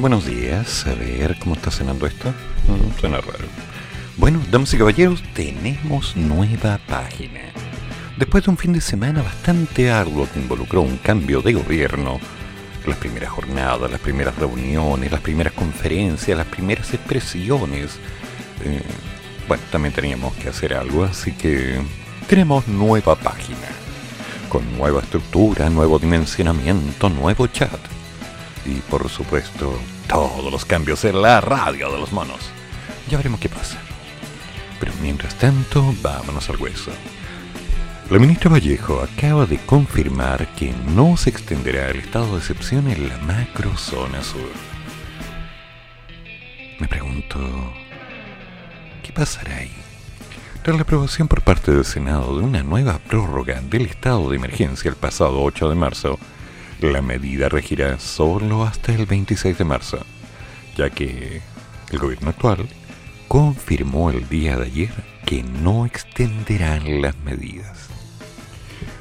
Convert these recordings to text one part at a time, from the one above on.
Buenos días. A ver, ¿cómo está cenando esto? Mm, suena raro. Bueno, damas y caballeros, tenemos nueva página. Después de un fin de semana bastante arduo que involucró un cambio de gobierno, las primeras jornadas, las primeras reuniones, las primeras conferencias, las primeras expresiones, eh, bueno, también teníamos que hacer algo, así que tenemos nueva página, con nueva estructura, nuevo dimensionamiento, nuevo chat y por supuesto todos los cambios en la radio de los monos. Ya veremos qué pasa. Pero mientras tanto, vámonos al hueso. La ministra Vallejo acaba de confirmar que no se extenderá el estado de excepción en la macrozona sur. Me pregunto, ¿qué pasará ahí? Tras la aprobación por parte del Senado de una nueva prórroga del estado de emergencia el pasado 8 de marzo, la medida regirá solo hasta el 26 de marzo, ya que el gobierno actual confirmó el día de ayer que no extenderán las medidas.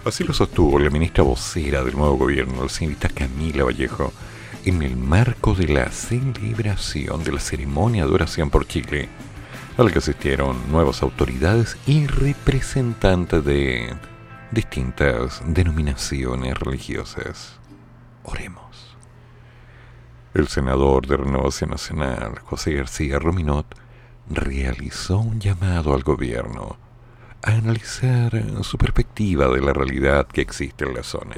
Así lo sostuvo la ministra vocera del nuevo gobierno, la señorita Camila Vallejo, en el marco de la celebración de la ceremonia de oración por Chile, a la que asistieron nuevas autoridades y representantes de distintas denominaciones religiosas. Oremos. El senador de Renovación Nacional, José García Rominot, realizó un llamado al gobierno a analizar su perspectiva de la realidad que existe en la zona.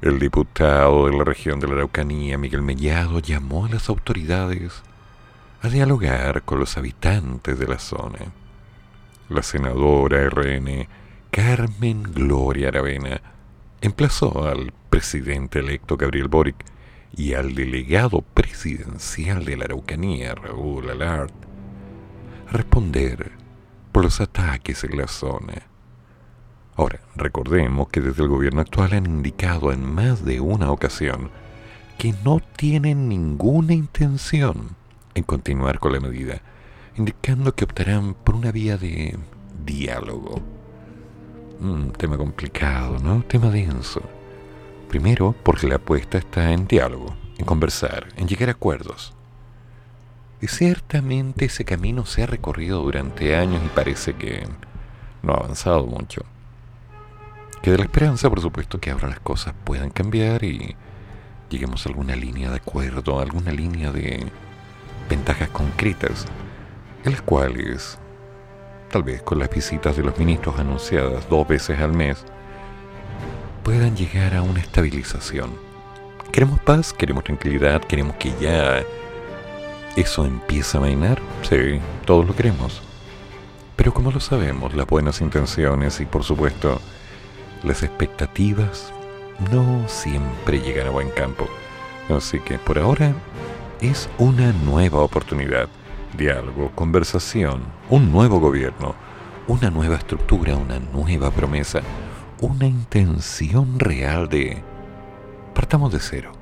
El diputado de la región de la Araucanía, Miguel Mellado, llamó a las autoridades a dialogar con los habitantes de la zona. La senadora RN, Carmen Gloria Aravena, emplazó al presidente electo Gabriel Boric y al delegado presidencial de la Araucanía, Raúl Alart, a responder por los ataques en la zona. Ahora, recordemos que desde el gobierno actual han indicado en más de una ocasión que no tienen ninguna intención en continuar con la medida, indicando que optarán por una vía de diálogo. Un tema complicado, ¿no? Tema denso. Primero, porque la apuesta está en diálogo, en conversar, en llegar a acuerdos. Y ciertamente ese camino se ha recorrido durante años y parece que no ha avanzado mucho. Queda la esperanza, por supuesto, que ahora las cosas puedan cambiar y lleguemos a alguna línea de acuerdo, alguna línea de ventajas concretas, en las cuales, tal vez con las visitas de los ministros anunciadas dos veces al mes, puedan llegar a una estabilización. Queremos paz, queremos tranquilidad, queremos que ya ¿Eso empieza a mainar? Sí, todos lo queremos. Pero como lo sabemos, las buenas intenciones y por supuesto las expectativas no siempre llegan a buen campo. Así que por ahora es una nueva oportunidad, diálogo, conversación, un nuevo gobierno, una nueva estructura, una nueva promesa, una intención real de... Partamos de cero,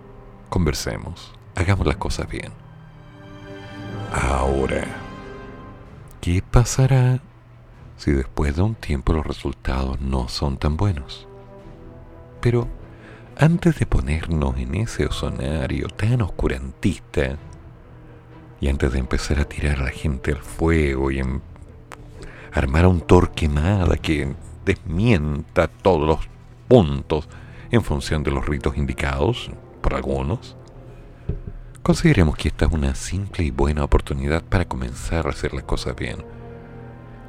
conversemos, hagamos las cosas bien. Ahora, ¿qué pasará si después de un tiempo los resultados no son tan buenos? Pero antes de ponernos en ese ozonario tan oscurantista, y antes de empezar a tirar a la gente al fuego y en armar un torquemada que desmienta todos los puntos en función de los ritos indicados por algunos, Consideremos que esta es una simple y buena oportunidad para comenzar a hacer las cosas bien.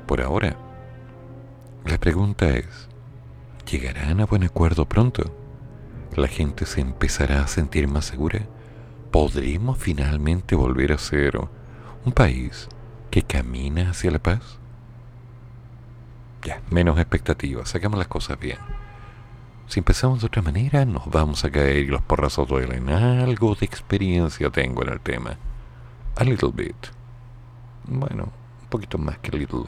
Por ahora, la pregunta es, ¿llegarán a buen acuerdo pronto? ¿La gente se empezará a sentir más segura? ¿Podremos finalmente volver a ser un país que camina hacia la paz? Menos expectativas, hagamos las cosas bien. Si empezamos de otra manera, nos vamos a caer y los porrazos duelen. Algo de experiencia tengo en el tema. A little bit. Bueno, un poquito más que little.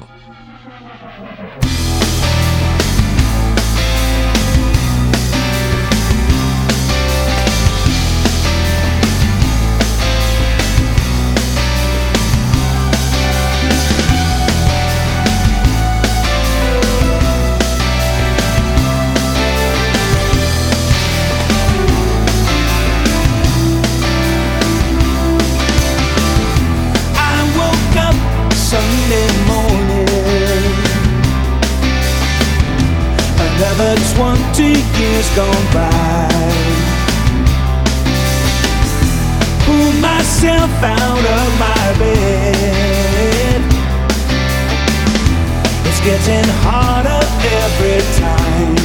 Twenty years gone by. Pull myself out of my bed. It's getting harder every time.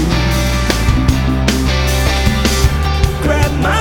Grab my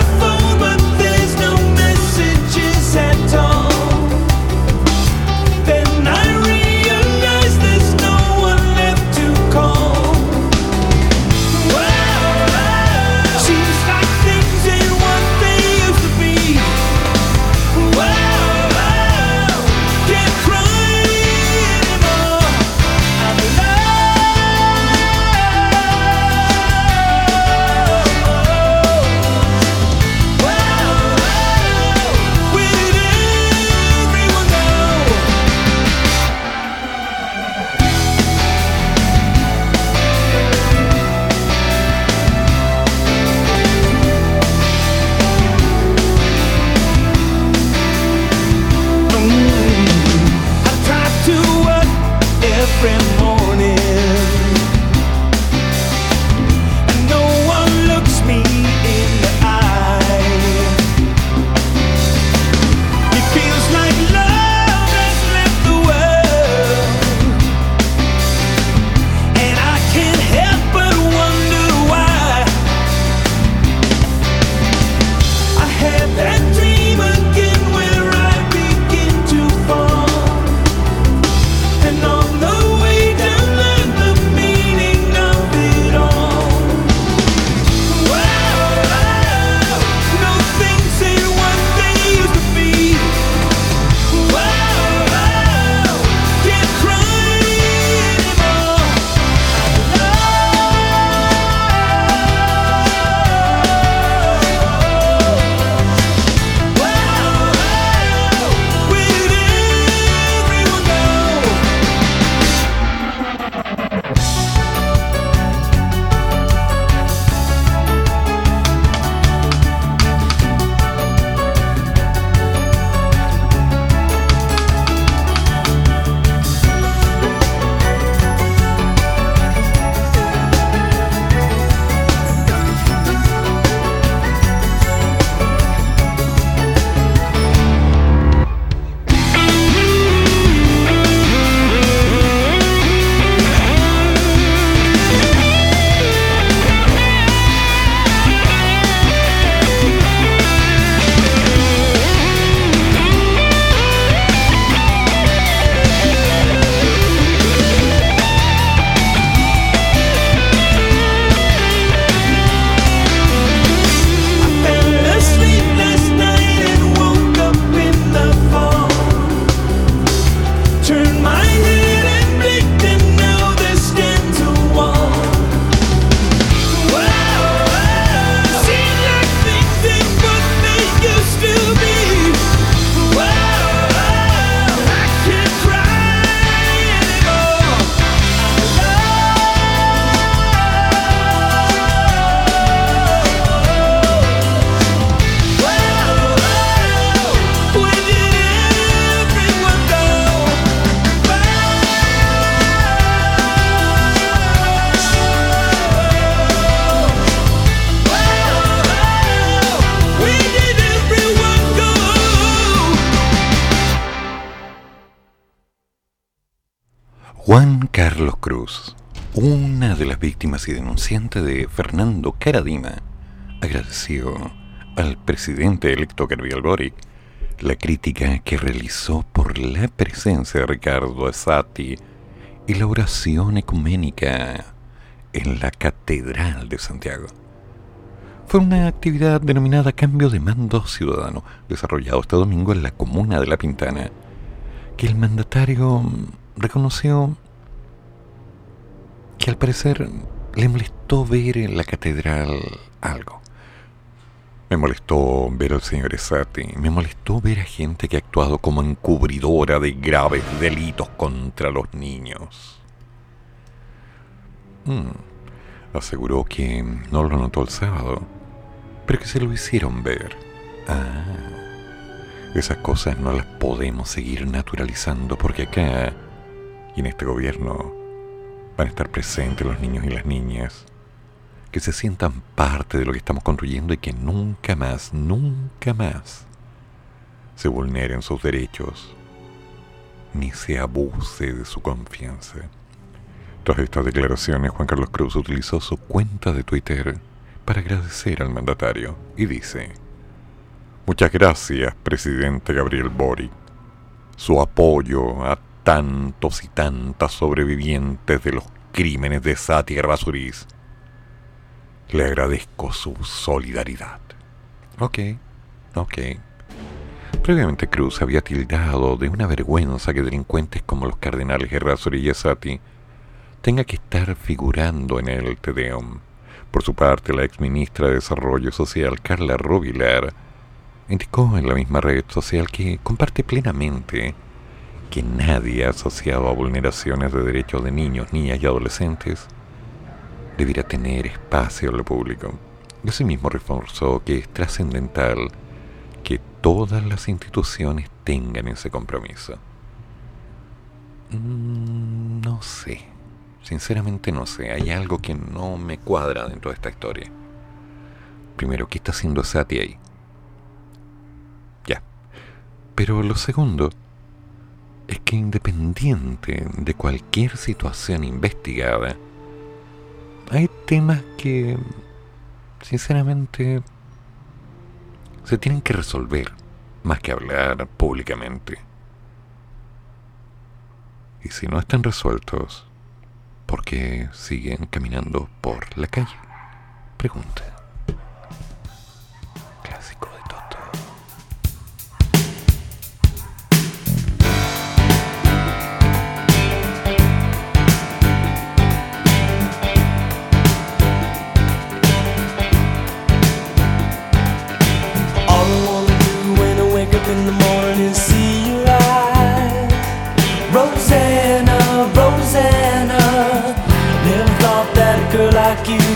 y denunciante de Fernando Caradima, agradeció al presidente electo Gabriel Boric la crítica que realizó por la presencia de Ricardo Esati y la oración ecuménica en la Catedral de Santiago. Fue una actividad denominada Cambio de Mando Ciudadano, desarrollado este domingo en la comuna de La Pintana, que el mandatario reconoció que al parecer le molestó ver en la catedral algo. Me molestó ver al señor Esati, me molestó ver a gente que ha actuado como encubridora de graves delitos contra los niños. Mm, aseguró que no lo notó el sábado, pero que se lo hicieron ver. Ah, esas cosas no las podemos seguir naturalizando porque acá y en este gobierno van a estar presentes los niños y las niñas, que se sientan parte de lo que estamos construyendo y que nunca más, nunca más se vulneren sus derechos ni se abuse de su confianza. Tras estas declaraciones, Juan Carlos Cruz utilizó su cuenta de Twitter para agradecer al mandatario y dice, Muchas gracias, presidente Gabriel Boric. Su apoyo a tantos y tantas sobrevivientes de los crímenes de Sati Basuriz. Le agradezco su solidaridad. Ok, ok. Previamente Cruz había tildado de una vergüenza que delincuentes como los cardenales Errázuriz y Sati tenga que estar figurando en el Tedeum. Por su parte, la ex ministra de Desarrollo Social, Carla Rovilar, indicó en la misma red social que comparte plenamente que nadie asociado a vulneraciones de derechos de niños, niñas y adolescentes debiera tener espacio en lo público. Y asimismo reforzó que es trascendental que todas las instituciones tengan ese compromiso. Mm, no sé, sinceramente no sé, hay algo que no me cuadra dentro de esta historia. Primero, ¿qué está haciendo Sati ahí? Ya. Pero lo segundo es que independiente de cualquier situación investigada, hay temas que, sinceramente, se tienen que resolver más que hablar públicamente. Y si no están resueltos, ¿por qué siguen caminando por la calle? Pregunta.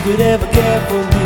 Could ever care for me,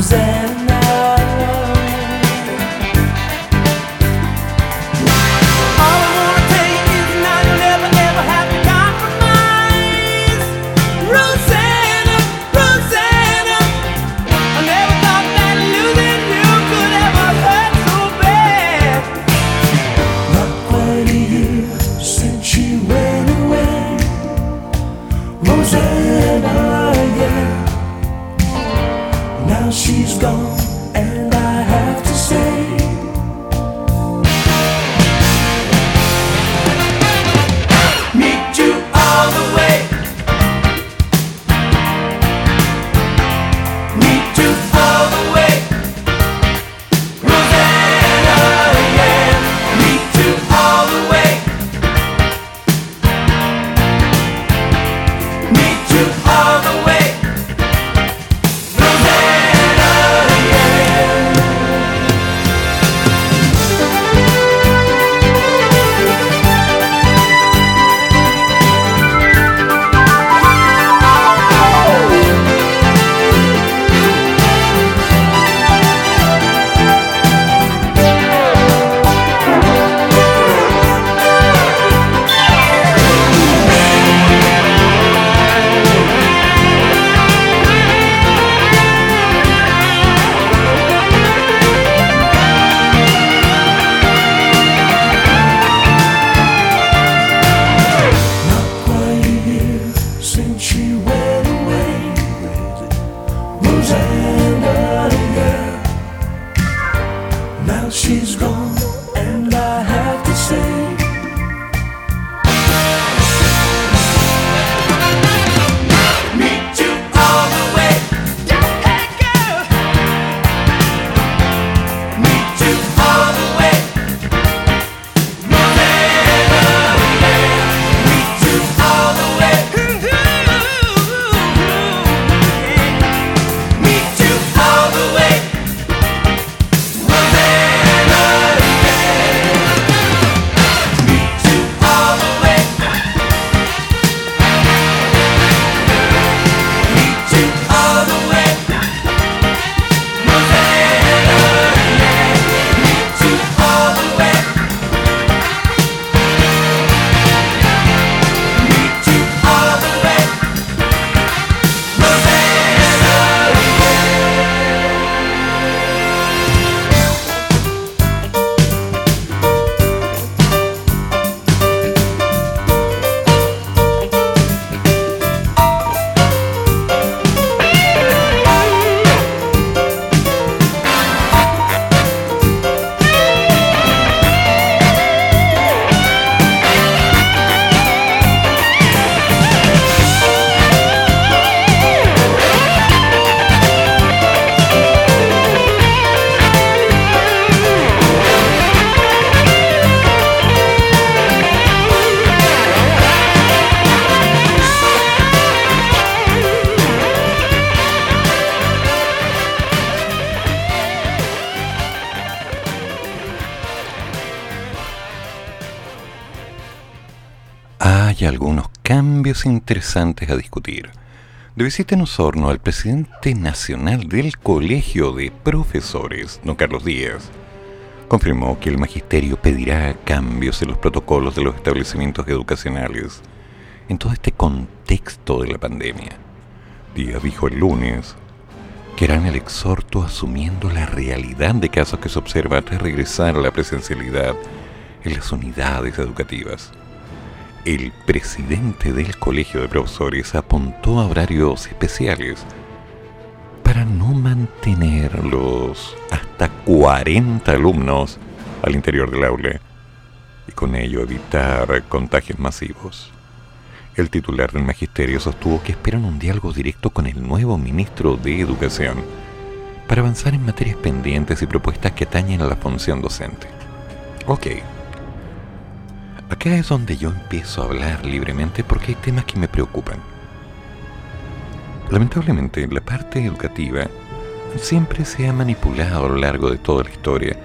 Me interesantes a discutir. De visita en Osorno, el presidente nacional del Colegio de Profesores, don Carlos Díaz, confirmó que el magisterio pedirá cambios en los protocolos de los establecimientos educacionales en todo este contexto de la pandemia. Díaz dijo el lunes que harán el exhorto asumiendo la realidad de casos que se observa tras regresar a la presencialidad en las unidades educativas el presidente del Colegio de Profesores apuntó a horarios especiales para no mantener los hasta 40 alumnos al interior del aula y con ello evitar contagios masivos. El titular del magisterio sostuvo que esperan un diálogo directo con el nuevo ministro de Educación para avanzar en materias pendientes y propuestas que atañen a la función docente. Ok, Acá es donde yo empiezo a hablar libremente porque hay temas que me preocupan. Lamentablemente, la parte educativa siempre se ha manipulado a lo largo de toda la historia.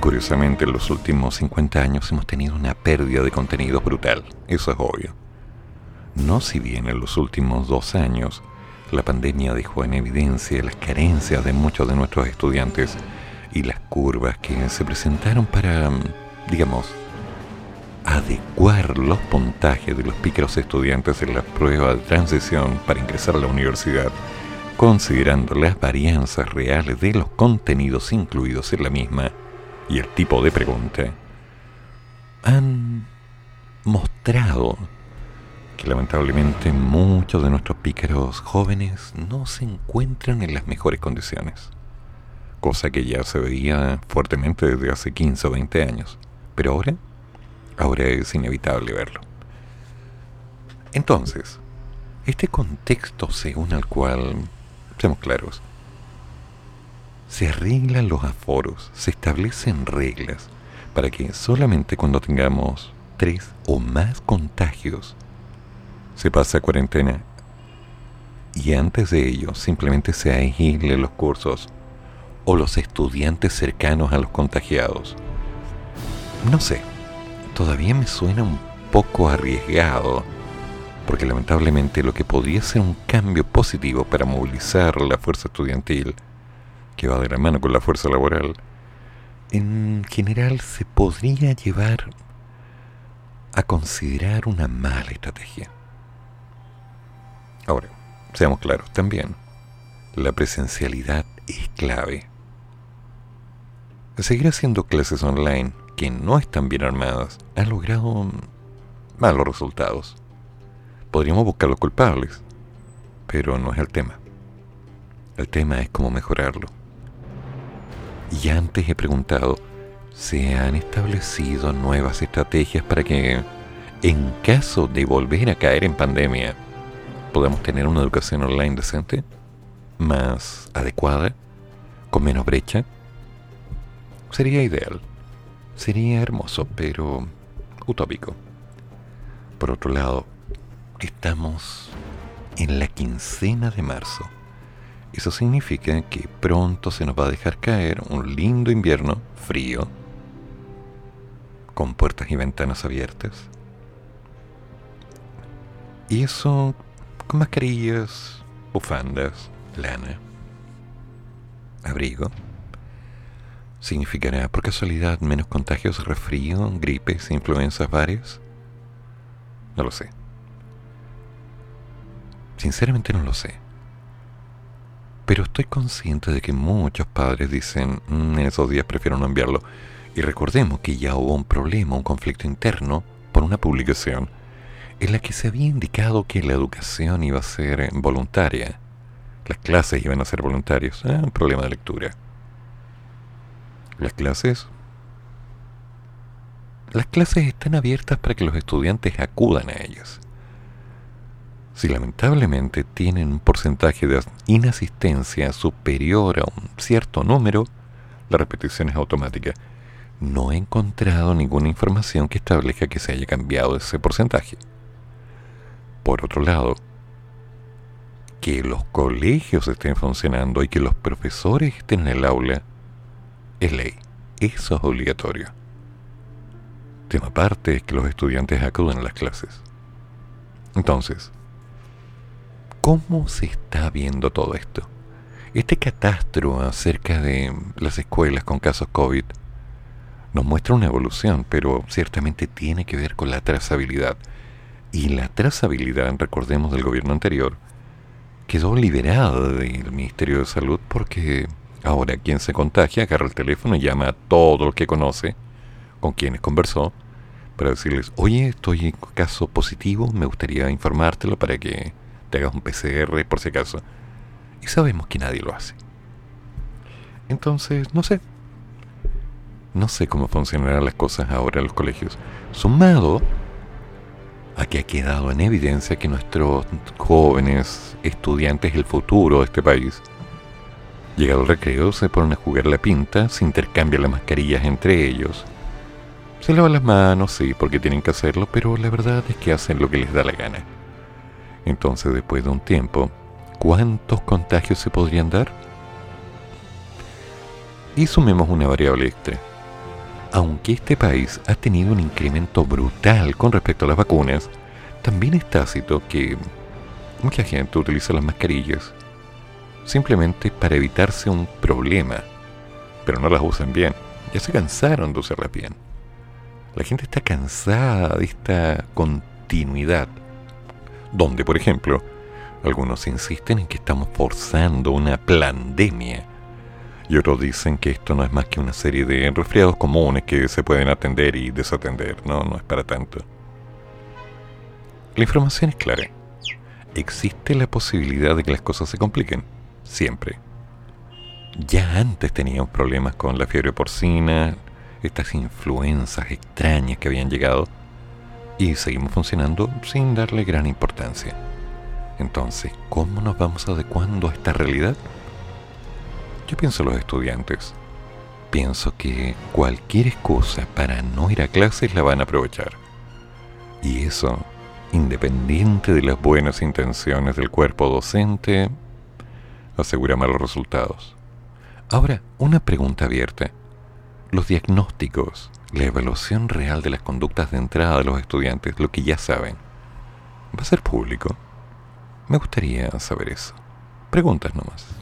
Curiosamente, en los últimos 50 años hemos tenido una pérdida de contenido brutal. Eso es obvio. No si bien en los últimos dos años la pandemia dejó en evidencia las carencias de muchos de nuestros estudiantes y las curvas que se presentaron para, digamos, adecuar los puntajes de los pícaros estudiantes en la prueba de transición para ingresar a la universidad, considerando las varianzas reales de los contenidos incluidos en la misma y el tipo de pregunta, han mostrado que lamentablemente muchos de nuestros pícaros jóvenes no se encuentran en las mejores condiciones, cosa que ya se veía fuertemente desde hace 15 o 20 años, pero ahora ahora es inevitable verlo. Entonces, este contexto según el cual, seamos claros, se arreglan los aforos, se establecen reglas para que solamente cuando tengamos tres o más contagios se pase a cuarentena y antes de ello simplemente se aíslen los cursos o los estudiantes cercanos a los contagiados. No sé, todavía me suena un poco arriesgado, porque lamentablemente lo que podría ser un cambio positivo para movilizar la fuerza estudiantil, que va de la mano con la fuerza laboral, en general se podría llevar a considerar una mala estrategia. Ahora, seamos claros también, la presencialidad es clave. Seguir haciendo clases online que no están bien armadas han logrado malos resultados. Podríamos buscar los culpables, pero no es el tema. El tema es cómo mejorarlo. Y antes he preguntado, ¿se han establecido nuevas estrategias para que, en caso de volver a caer en pandemia, podamos tener una educación online decente, más adecuada, con menos brecha? Sería ideal, sería hermoso, pero utópico. Por otro lado, estamos en la quincena de marzo. Eso significa que pronto se nos va a dejar caer un lindo invierno frío, con puertas y ventanas abiertas. Y eso con mascarillas, bufandas, lana, abrigo. ¿Significará por casualidad menos contagios resfrío, gripes, influencias varias? No lo sé. Sinceramente no lo sé. Pero estoy consciente de que muchos padres dicen, mm, en esos días prefiero no enviarlo. Y recordemos que ya hubo un problema, un conflicto interno, por una publicación en la que se había indicado que la educación iba a ser voluntaria. Las clases iban a ser voluntarias. Ah, un problema de lectura. Las clases... Las clases están abiertas para que los estudiantes acudan a ellas. Si lamentablemente tienen un porcentaje de inasistencia superior a un cierto número, la repetición es automática. No he encontrado ninguna información que establezca que se haya cambiado ese porcentaje. Por otro lado, que los colegios estén funcionando y que los profesores estén en el aula es ley. Eso es obligatorio. Tema aparte es que los estudiantes acudan a las clases. Entonces, ¿Cómo se está viendo todo esto? Este catastro acerca de las escuelas con casos COVID nos muestra una evolución, pero ciertamente tiene que ver con la trazabilidad. Y la trazabilidad, recordemos del gobierno anterior, quedó liberada del Ministerio de Salud porque ahora quien se contagia agarra el teléfono y llama a todo lo que conoce, con quienes conversó, para decirles, oye, estoy en caso positivo, me gustaría informártelo para que te hagas un PCR por si acaso. Y sabemos que nadie lo hace. Entonces, no sé. No sé cómo funcionarán las cosas ahora en los colegios. Sumado a que ha quedado en evidencia que nuestros jóvenes estudiantes del futuro de este país, llegado el recreo, se ponen a jugar la pinta, se intercambian las mascarillas entre ellos. Se lavan las manos, sí, porque tienen que hacerlo, pero la verdad es que hacen lo que les da la gana. Entonces, después de un tiempo, ¿cuántos contagios se podrían dar? Y sumemos una variable extra. Aunque este país ha tenido un incremento brutal con respecto a las vacunas, también es tácito que mucha gente utiliza las mascarillas simplemente para evitarse un problema, pero no las usan bien. Ya se cansaron de usarlas bien. La gente está cansada de esta continuidad donde, por ejemplo, algunos insisten en que estamos forzando una pandemia y otros dicen que esto no es más que una serie de resfriados comunes que se pueden atender y desatender. No, no es para tanto. La información es clara. Existe la posibilidad de que las cosas se compliquen. Siempre. Ya antes teníamos problemas con la fiebre porcina, estas influencias extrañas que habían llegado y seguimos funcionando sin darle gran importancia. Entonces, ¿cómo nos vamos adecuando a esta realidad? Yo pienso en los estudiantes. Pienso que cualquier excusa para no ir a clases la van a aprovechar. Y eso, independiente de las buenas intenciones del cuerpo docente, asegura malos resultados. Ahora, una pregunta abierta. Los diagnósticos la evaluación real de las conductas de entrada de los estudiantes, lo que ya saben, ¿va a ser público? Me gustaría saber eso. Preguntas nomás.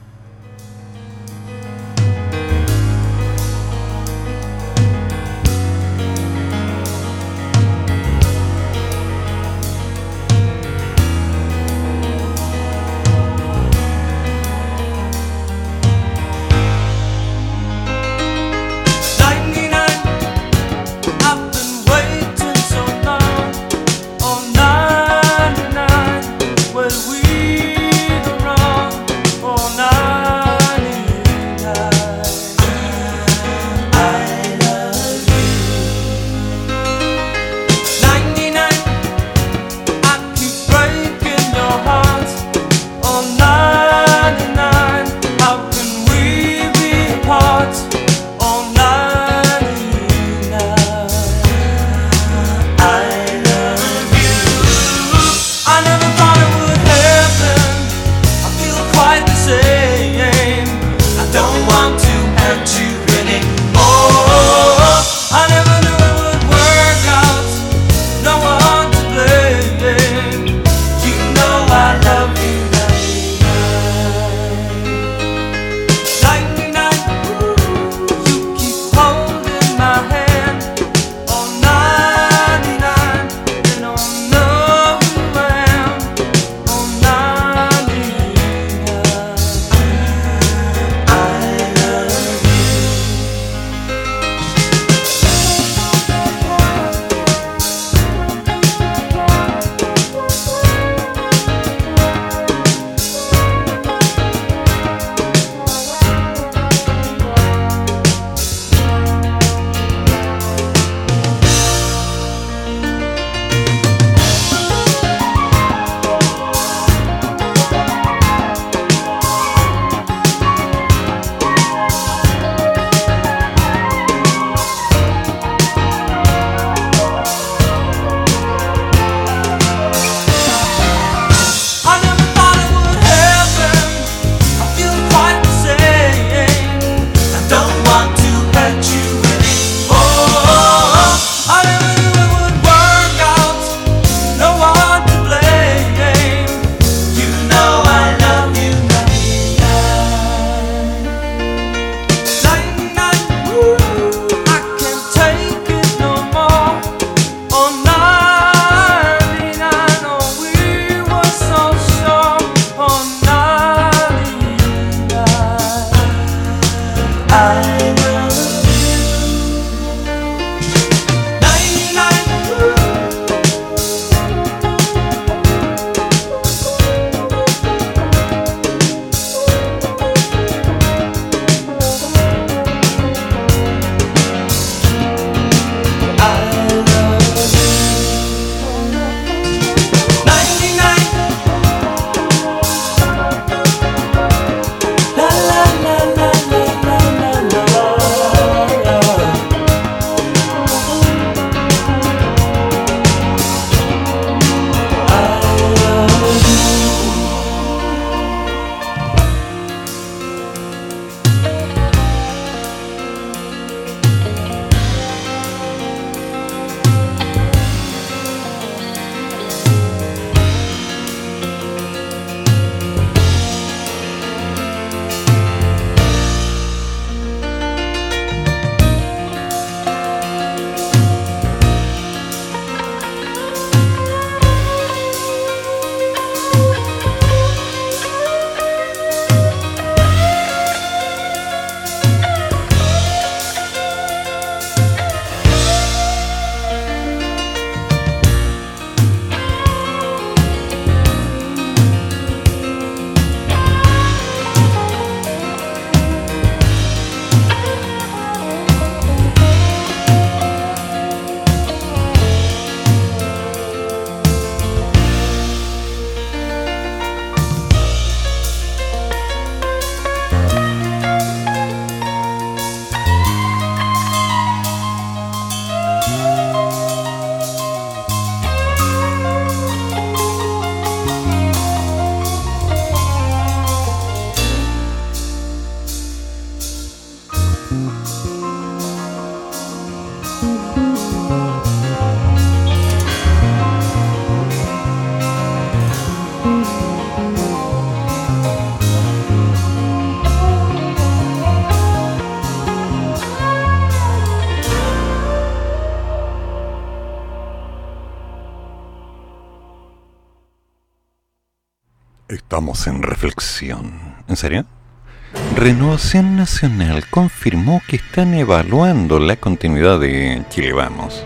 Renovación Nacional confirmó que están evaluando la continuidad de Chile Vamos.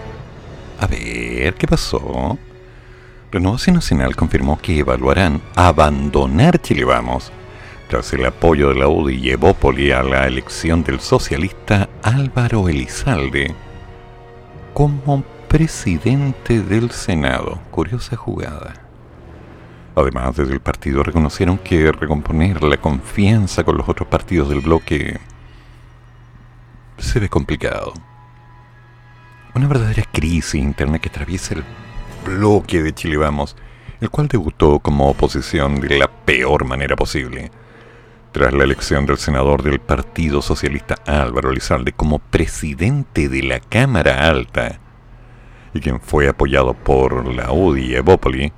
A ver, ¿qué pasó? Renovación Nacional confirmó que evaluarán abandonar Chile Vamos tras el apoyo de la UDI y Evópoli a la elección del socialista Álvaro Elizalde como presidente del Senado. Curiosa jugada. Además, desde el partido reconocieron que recomponer la confianza con los otros partidos del bloque se ve complicado. Una verdadera crisis interna que atraviesa el bloque de Chile Vamos, el cual debutó como oposición de la peor manera posible. Tras la elección del senador del Partido Socialista Álvaro Lizalde como presidente de la Cámara Alta, y quien fue apoyado por la UDI y Evópoli,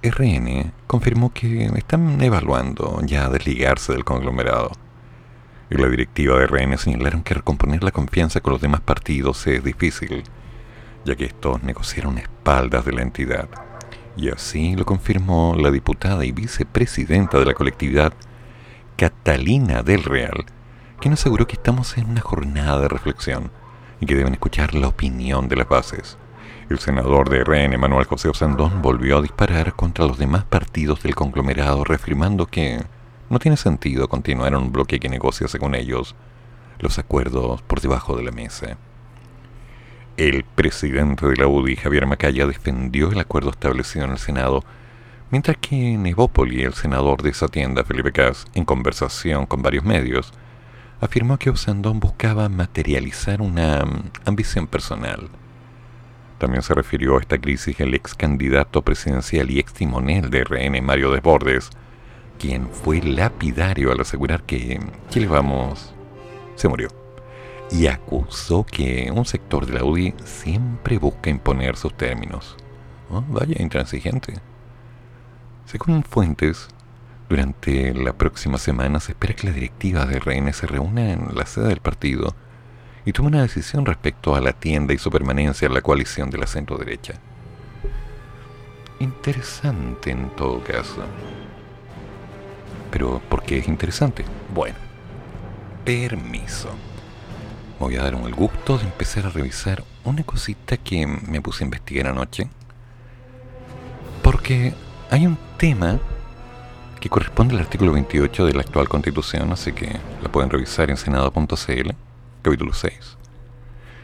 RN confirmó que están evaluando ya desligarse del conglomerado. Y la directiva de RN señalaron que recomponer la confianza con los demás partidos es difícil, ya que estos negociaron espaldas de la entidad. Y así lo confirmó la diputada y vicepresidenta de la colectividad, Catalina del Real, quien aseguró que estamos en una jornada de reflexión y que deben escuchar la opinión de las bases. El senador de RN, Manuel José Osandón, volvió a disparar contra los demás partidos del conglomerado, reafirmando que no tiene sentido continuar un bloque que negocia, según ellos, los acuerdos por debajo de la mesa. El presidente de la UDI, Javier Macaya, defendió el acuerdo establecido en el Senado, mientras que en Evópoli, el senador de esa tienda, Felipe Cas, en conversación con varios medios, afirmó que Osandón buscaba materializar una ambición personal también se refirió a esta crisis el ex candidato presidencial y ex timonel de RN, Mario Desbordes, quien fue lapidario al asegurar que Chile Vamos se murió. Y acusó que un sector de la UDI siempre busca imponer sus términos. Oh, vaya intransigente. Según fuentes, durante la próxima semana se espera que la directiva de RN se reúna en la sede del partido y toma una decisión respecto a la tienda y su permanencia en la coalición de la centro derecha. Interesante en todo caso. Pero, ¿por qué es interesante? Bueno, permiso. Me voy a dar un gusto de empezar a revisar una cosita que me puse a investigar anoche. Porque hay un tema que corresponde al artículo 28 de la actual constitución, así que la pueden revisar en senado.cl capítulo 6.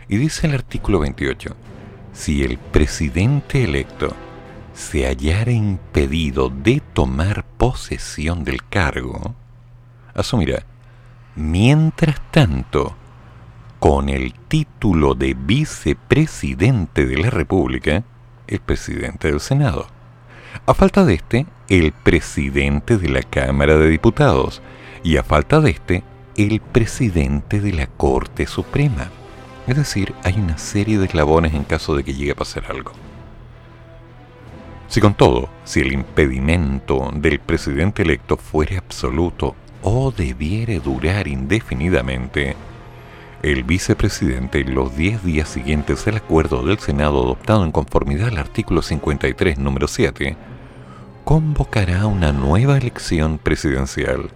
Y dice el artículo 28, si el presidente electo se hallara impedido de tomar posesión del cargo, asumirá, mientras tanto, con el título de vicepresidente de la República, el presidente del Senado. A falta de este, el presidente de la Cámara de Diputados. Y a falta de este, el presidente de la Corte Suprema. Es decir, hay una serie de eslabones en caso de que llegue a pasar algo. Si con todo, si el impedimento del presidente electo fuere absoluto o debiere durar indefinidamente, el vicepresidente en los 10 días siguientes al acuerdo del Senado adoptado en conformidad al artículo 53, número 7, convocará una nueva elección presidencial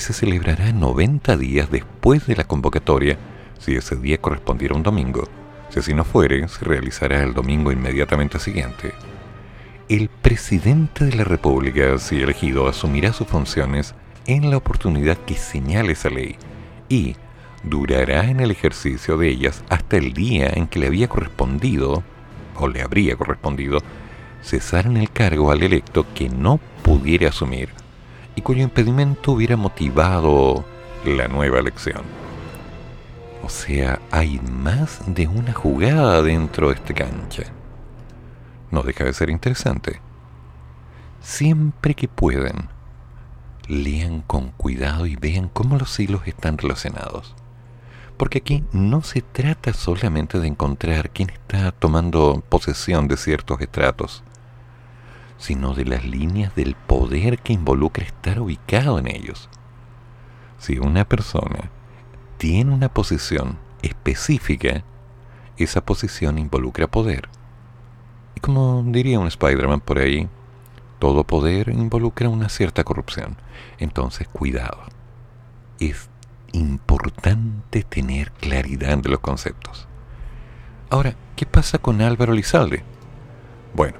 se celebrará 90 días después de la convocatoria, si ese día correspondiera a un domingo. Si así no fuere, se realizará el domingo inmediatamente siguiente. El presidente de la República, si elegido, asumirá sus funciones en la oportunidad que señale esa ley y durará en el ejercicio de ellas hasta el día en que le había correspondido, o le habría correspondido, cesar en el cargo al electo que no pudiera asumir y cuyo impedimento hubiera motivado la nueva elección. O sea, hay más de una jugada dentro de esta cancha. No deja de ser interesante. Siempre que puedan, lean con cuidado y vean cómo los hilos están relacionados. Porque aquí no se trata solamente de encontrar quién está tomando posesión de ciertos estratos sino de las líneas del poder que involucra estar ubicado en ellos. Si una persona tiene una posición específica, esa posición involucra poder. Y como diría un Spider-Man por ahí, Todo poder involucra una cierta corrupción. Entonces, cuidado. Es importante tener claridad de los conceptos. Ahora, ¿qué pasa con Álvaro Lizalde? Bueno,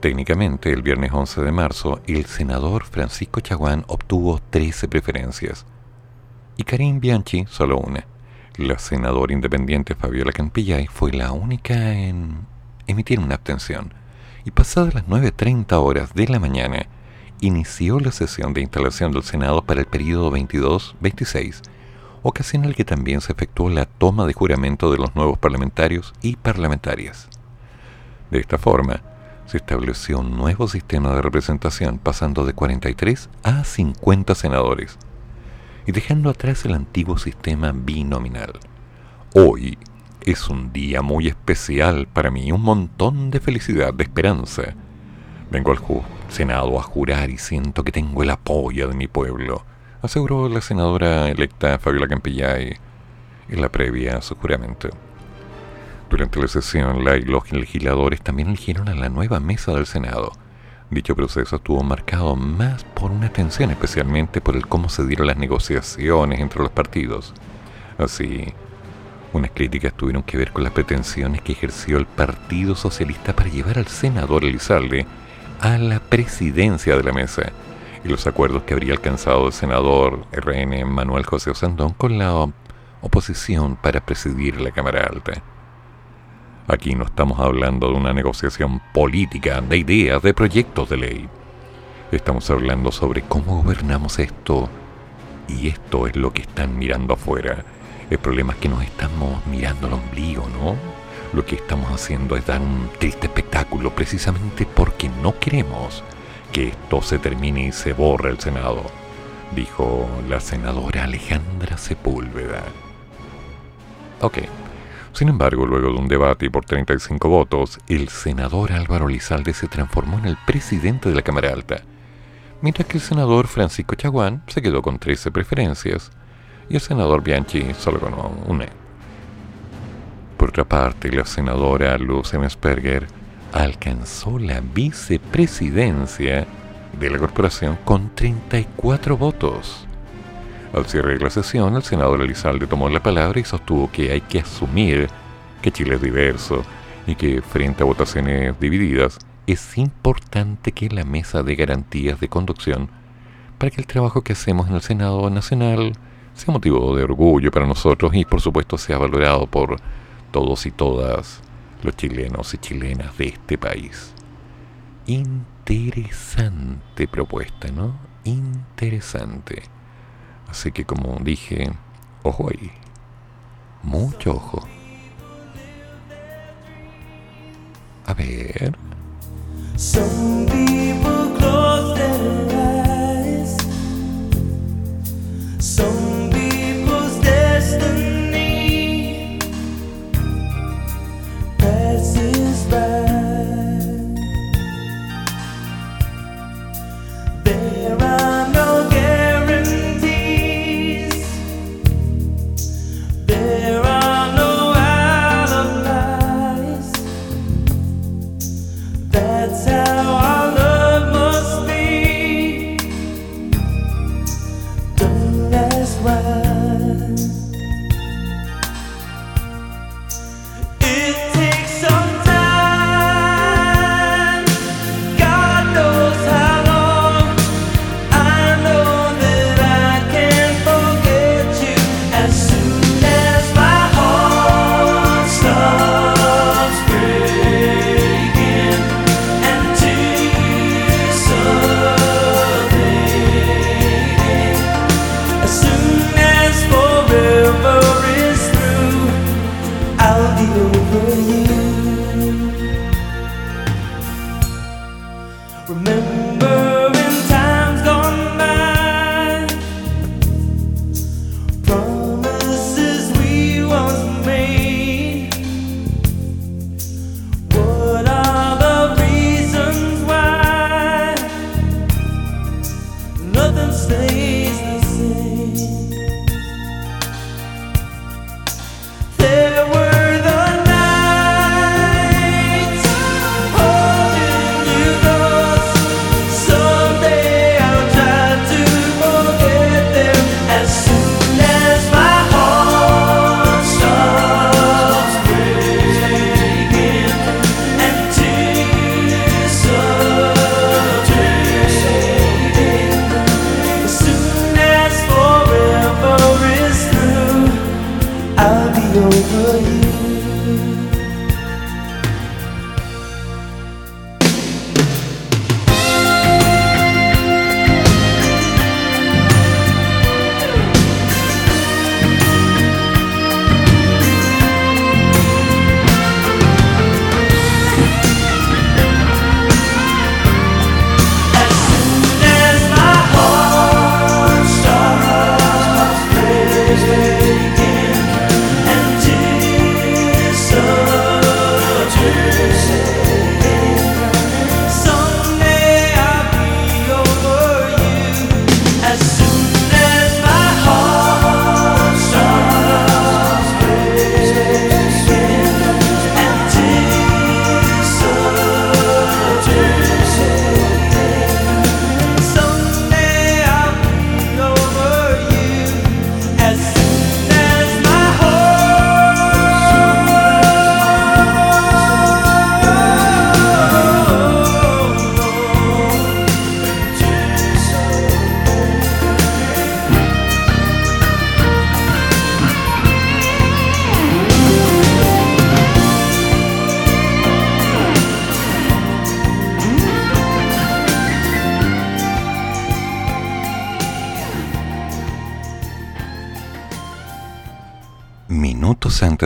técnicamente el viernes 11 de marzo el senador Francisco Chaguán obtuvo 13 preferencias y Karim Bianchi solo una. La senadora independiente Fabiola Campillay fue la única en emitir una abstención y pasadas las 9.30 horas de la mañana inició la sesión de instalación del Senado para el periodo 22-26, ocasión en la que también se efectuó la toma de juramento de los nuevos parlamentarios y parlamentarias. De esta forma, se estableció un nuevo sistema de representación pasando de 43 a 50 senadores y dejando atrás el antiguo sistema binominal. Hoy es un día muy especial para mí, un montón de felicidad, de esperanza. Vengo al Senado a jurar y siento que tengo el apoyo de mi pueblo, aseguró la senadora electa Fabiola Campillay en la previa a su juramento. Durante la sesión, la los legisladores también eligieron a la nueva mesa del Senado. Dicho proceso estuvo marcado más por una tensión, especialmente por el cómo se dieron las negociaciones entre los partidos. Así, unas críticas tuvieron que ver con las pretensiones que ejerció el Partido Socialista para llevar al senador Elizalde a la presidencia de la mesa y los acuerdos que habría alcanzado el senador RN Manuel José Osandón con la oposición para presidir la Cámara Alta. Aquí no estamos hablando de una negociación política, de ideas, de proyectos de ley. Estamos hablando sobre cómo gobernamos esto y esto es lo que están mirando afuera el problema es que nos estamos mirando al ombligo, ¿no? Lo que estamos haciendo es dar un triste espectáculo precisamente porque no queremos que esto se termine y se borre el Senado, dijo la senadora Alejandra Sepúlveda. Ok. Sin embargo, luego de un debate por 35 votos, el senador Álvaro Lizalde se transformó en el presidente de la Cámara Alta, mientras que el senador Francisco Chaguán se quedó con 13 preferencias y el senador Bianchi solo con una. Por otra parte, la senadora Luz Emsperger alcanzó la vicepresidencia de la corporación con 34 votos. Al cierre de la sesión, el senador Elizalde tomó la palabra y sostuvo que hay que asumir que Chile es diverso y que frente a votaciones divididas es importante que la mesa de garantías de conducción para que el trabajo que hacemos en el Senado Nacional sea motivo de orgullo para nosotros y por supuesto sea valorado por todos y todas los chilenos y chilenas de este país. Interesante propuesta, ¿no? Interesante. Así que como dije, ojo ahí. Mucho ojo. A ver. Some people close their eyes. Some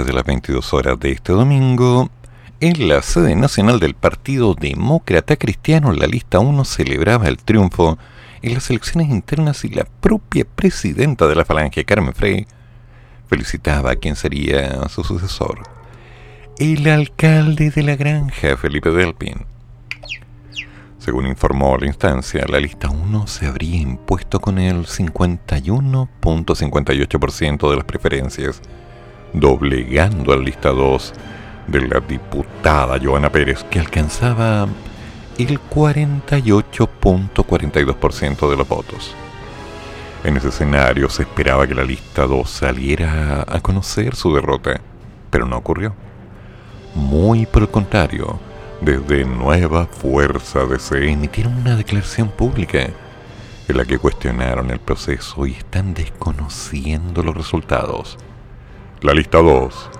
de las 22 horas de este domingo, en la sede nacional del Partido Demócrata Cristiano, la lista 1 celebraba el triunfo en las elecciones internas y la propia presidenta de la Falange, Carmen Frey, felicitaba a quien sería su sucesor, el alcalde de la granja, Felipe Delpin. Según informó la instancia, la lista 1 se habría impuesto con el 51.58% de las preferencias, doblegando a la lista 2 de la diputada Joana Pérez, que alcanzaba el 48.42% de los votos. En ese escenario se esperaba que la lista 2 saliera a conocer su derrota, pero no ocurrió. Muy por el contrario, desde Nueva Fuerza DC emitieron una declaración pública en la que cuestionaron el proceso y están desconociendo los resultados. La lista 2,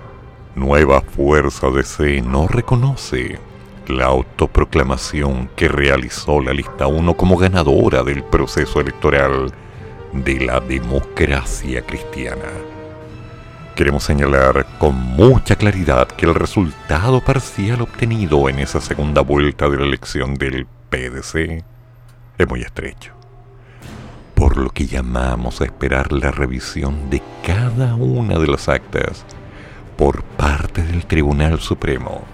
Nueva Fuerza DC, no reconoce la autoproclamación que realizó la lista 1 como ganadora del proceso electoral de la democracia cristiana. Queremos señalar con mucha claridad que el resultado parcial obtenido en esa segunda vuelta de la elección del PDC es muy estrecho, por lo que llamamos a esperar la revisión de cada una de las actas por parte del Tribunal Supremo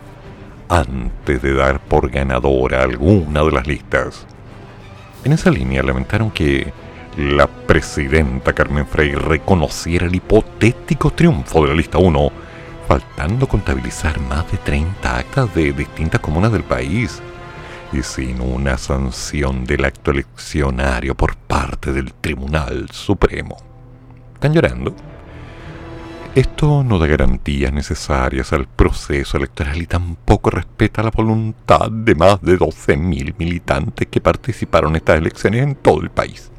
antes de dar por ganadora alguna de las listas. En esa línea lamentaron que la presidenta Carmen Frey reconociera el hipotético triunfo de la lista 1, faltando contabilizar más de 30 actas de distintas comunas del país y sin una sanción del acto eleccionario por parte del Tribunal Supremo. ¿Están llorando? Esto no da garantías necesarias al proceso electoral y tampoco respeta la voluntad de más de 12.000 militantes que participaron en estas elecciones en todo el país.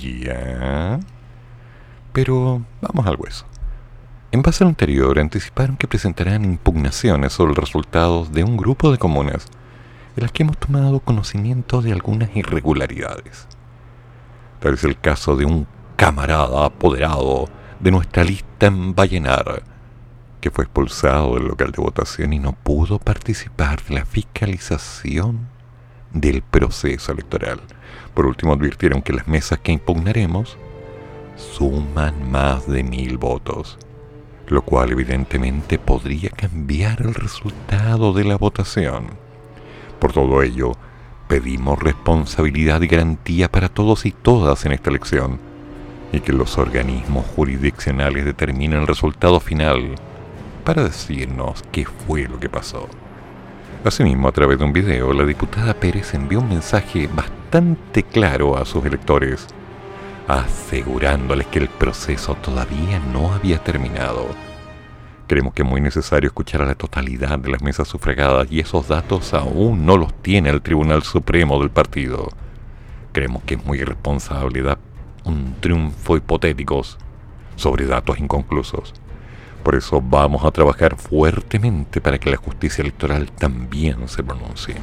Ya. Pero vamos al hueso. En base a lo anterior, anticiparon que presentarán impugnaciones sobre los resultados de un grupo de comunas en las que hemos tomado conocimiento de algunas irregularidades. Tal es el caso de un camarada apoderado de nuestra lista en Vallenar, que fue expulsado del local de votación y no pudo participar de la fiscalización del proceso electoral. Por último, advirtieron que las mesas que impugnaremos suman más de mil votos, lo cual evidentemente podría cambiar el resultado de la votación. Por todo ello, pedimos responsabilidad y garantía para todos y todas en esta elección, y que los organismos jurisdiccionales determinen el resultado final para decirnos qué fue lo que pasó. Asimismo, a través de un video, la diputada Pérez envió un mensaje bastante claro a sus electores, asegurándoles que el proceso todavía no había terminado. Creemos que es muy necesario escuchar a la totalidad de las mesas sufragadas y esos datos aún no los tiene el Tribunal Supremo del partido. Creemos que es muy irresponsable dar un triunfo hipotético sobre datos inconclusos. Por eso vamos a trabajar fuertemente para que la justicia electoral también se pronuncie.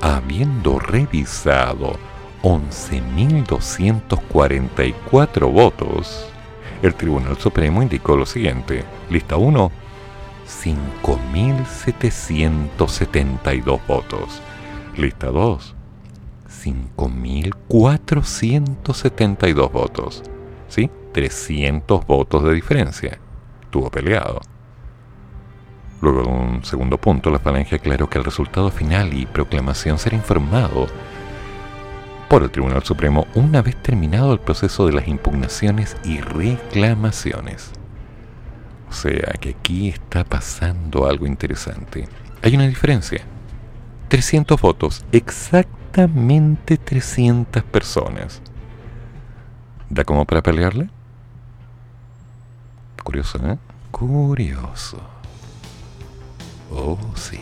Habiendo revisado 11.244 votos, el Tribunal Supremo indicó lo siguiente. Lista 1, 5.772 votos. Lista 2, 5.472 votos. ¿Sí? 300 votos de diferencia estuvo peleado. Luego de un segundo punto, la falange aclaró que el resultado final y proclamación será informado por el Tribunal Supremo una vez terminado el proceso de las impugnaciones y reclamaciones. O sea que aquí está pasando algo interesante. Hay una diferencia. 300 votos, exactamente 300 personas. ¿Da como para pelearle? Curioso, ¿eh? Curioso. Oh, sí.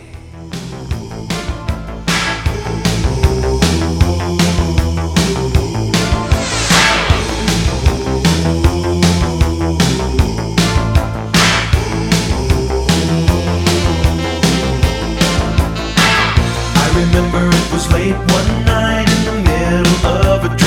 Remember it was late one night in the middle of a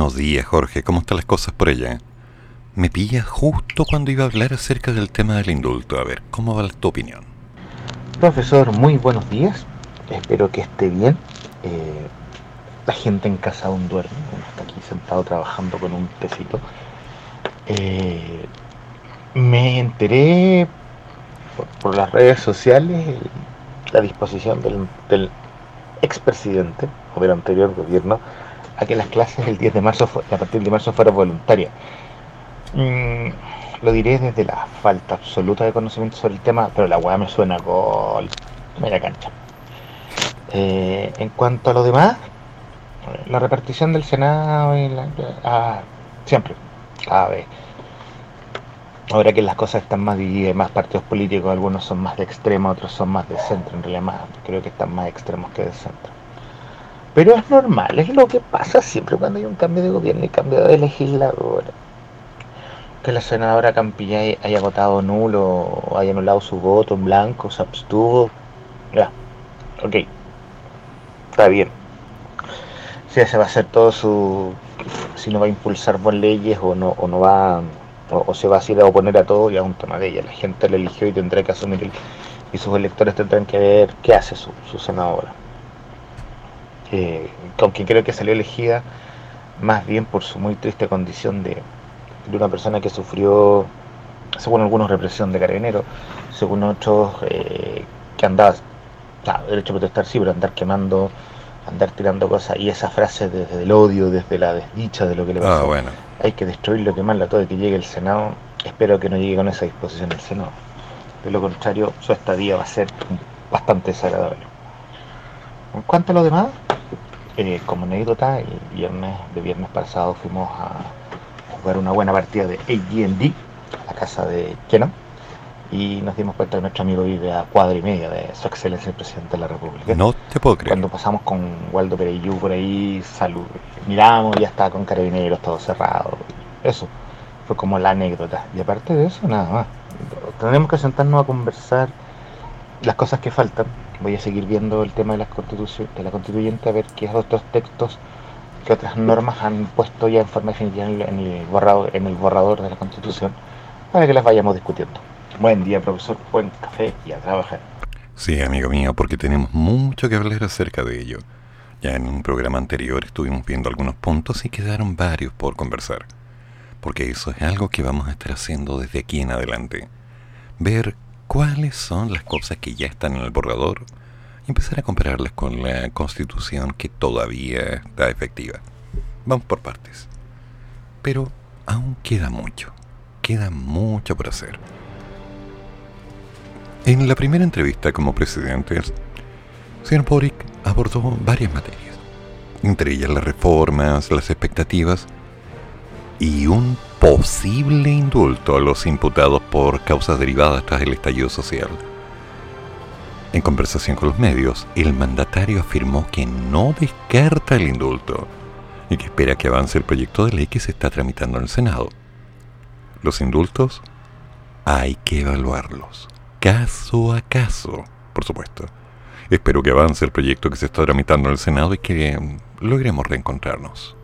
Buenos días, Jorge. ¿Cómo están las cosas por allá? Me pilla justo cuando iba a hablar acerca del tema del indulto. A ver, ¿cómo va tu opinión? Profesor, muy buenos días. Espero que esté bien. Eh, la gente en casa aún duerme. Uno está aquí sentado trabajando con un tecito. Eh, me enteré por, las redes sociales la disposición del, del expresidente o del anterior gobierno a que las clases el 10 de marzo a partir de marzo fueran voluntarias. Mm, lo diré desde la falta absoluta de conocimiento sobre el tema, pero la weá me suena gol. Media cancha. Eh, en cuanto a lo demás, la repartición del Senado y la, ah, siempre, cada vez. Ahora que las cosas están más divididas, más partidos políticos, algunos son más de extrema, otros son más de centro, en realidad más, creo que están más extremos que de centro. Pero es normal, es lo que pasa siempre cuando hay un cambio de gobierno y cambio de legisladora. Que la senadora Campilla haya votado nulo haya anulado su voto en blanco, se abstuvo. Ya, ok. Está bien. Si ese va a ser todo su. Si no va a impulsar buenas leyes o no, o no va. O, se va a ir a oponer a todo, ya es un tema de ella. La gente la eligió y tendrá que asumir. el- y sus electores tendrán que ver qué hace su senadora. Eh, aunque creo que salió elegida más bien por su muy triste condición de, de una persona que sufrió, según algunos, represión de carabineros, según otros, eh, que andaba Claro, derecho a protestar sí, pero andar quemando, andar tirando cosas y esa frase desde el odio, desde la desdicha de lo que le pasa. Ah, bueno. Hay que destruirlo, quemarlo todo y que llegue el Senado. Espero que no llegue con esa disposición el Senado. De lo contrario, su estadía va a ser bastante desagradable. En cuanto a lo demás, eh, como anécdota, el viernes, de viernes pasado fuimos a jugar una buena partida de AD&D, la casa de Kenan y nos dimos cuenta que nuestro amigo vive a cuadra y media de su excelencia el presidente de la República. No te puedo creer. Cuando pasamos con Waldo Pereyú por ahí, salud, miramos y ya estaba con carabineros, todo cerrado. Eso fue como la anécdota. Y aparte de eso, nada más. Tenemos que sentarnos a conversar las cosas que faltan. Voy a seguir viendo el tema de, las de la constituyente a ver qué otros textos, qué otras normas han puesto ya en forma definitiva en el, borrador, en el borrador de la constitución para que las vayamos discutiendo. Buen día, profesor. Buen café y a trabajar. Sí, amigo mío, porque tenemos mucho que hablar acerca de ello. Ya en un programa anterior estuvimos viendo algunos puntos y quedaron varios por conversar. Porque eso es algo que vamos a estar haciendo desde aquí en adelante. Ver cuáles son las cosas que ya están en el borrador y empezar a compararlas con la constitución que todavía está efectiva. Vamos por partes. Pero aún queda mucho. Queda mucho por hacer. En la primera entrevista como presidente, señor Boric abordó varias materias, entre ellas las reformas, las expectativas y un posible indulto a los imputados por causas derivadas tras el estallido social. En conversación con los medios, el mandatario afirmó que no descarta el indulto y que espera que avance el proyecto de ley que se está tramitando en el Senado. Los indultos hay que evaluarlos caso a caso, por supuesto. Espero que avance el proyecto que se está tramitando en el Senado y que logremos reencontrarnos.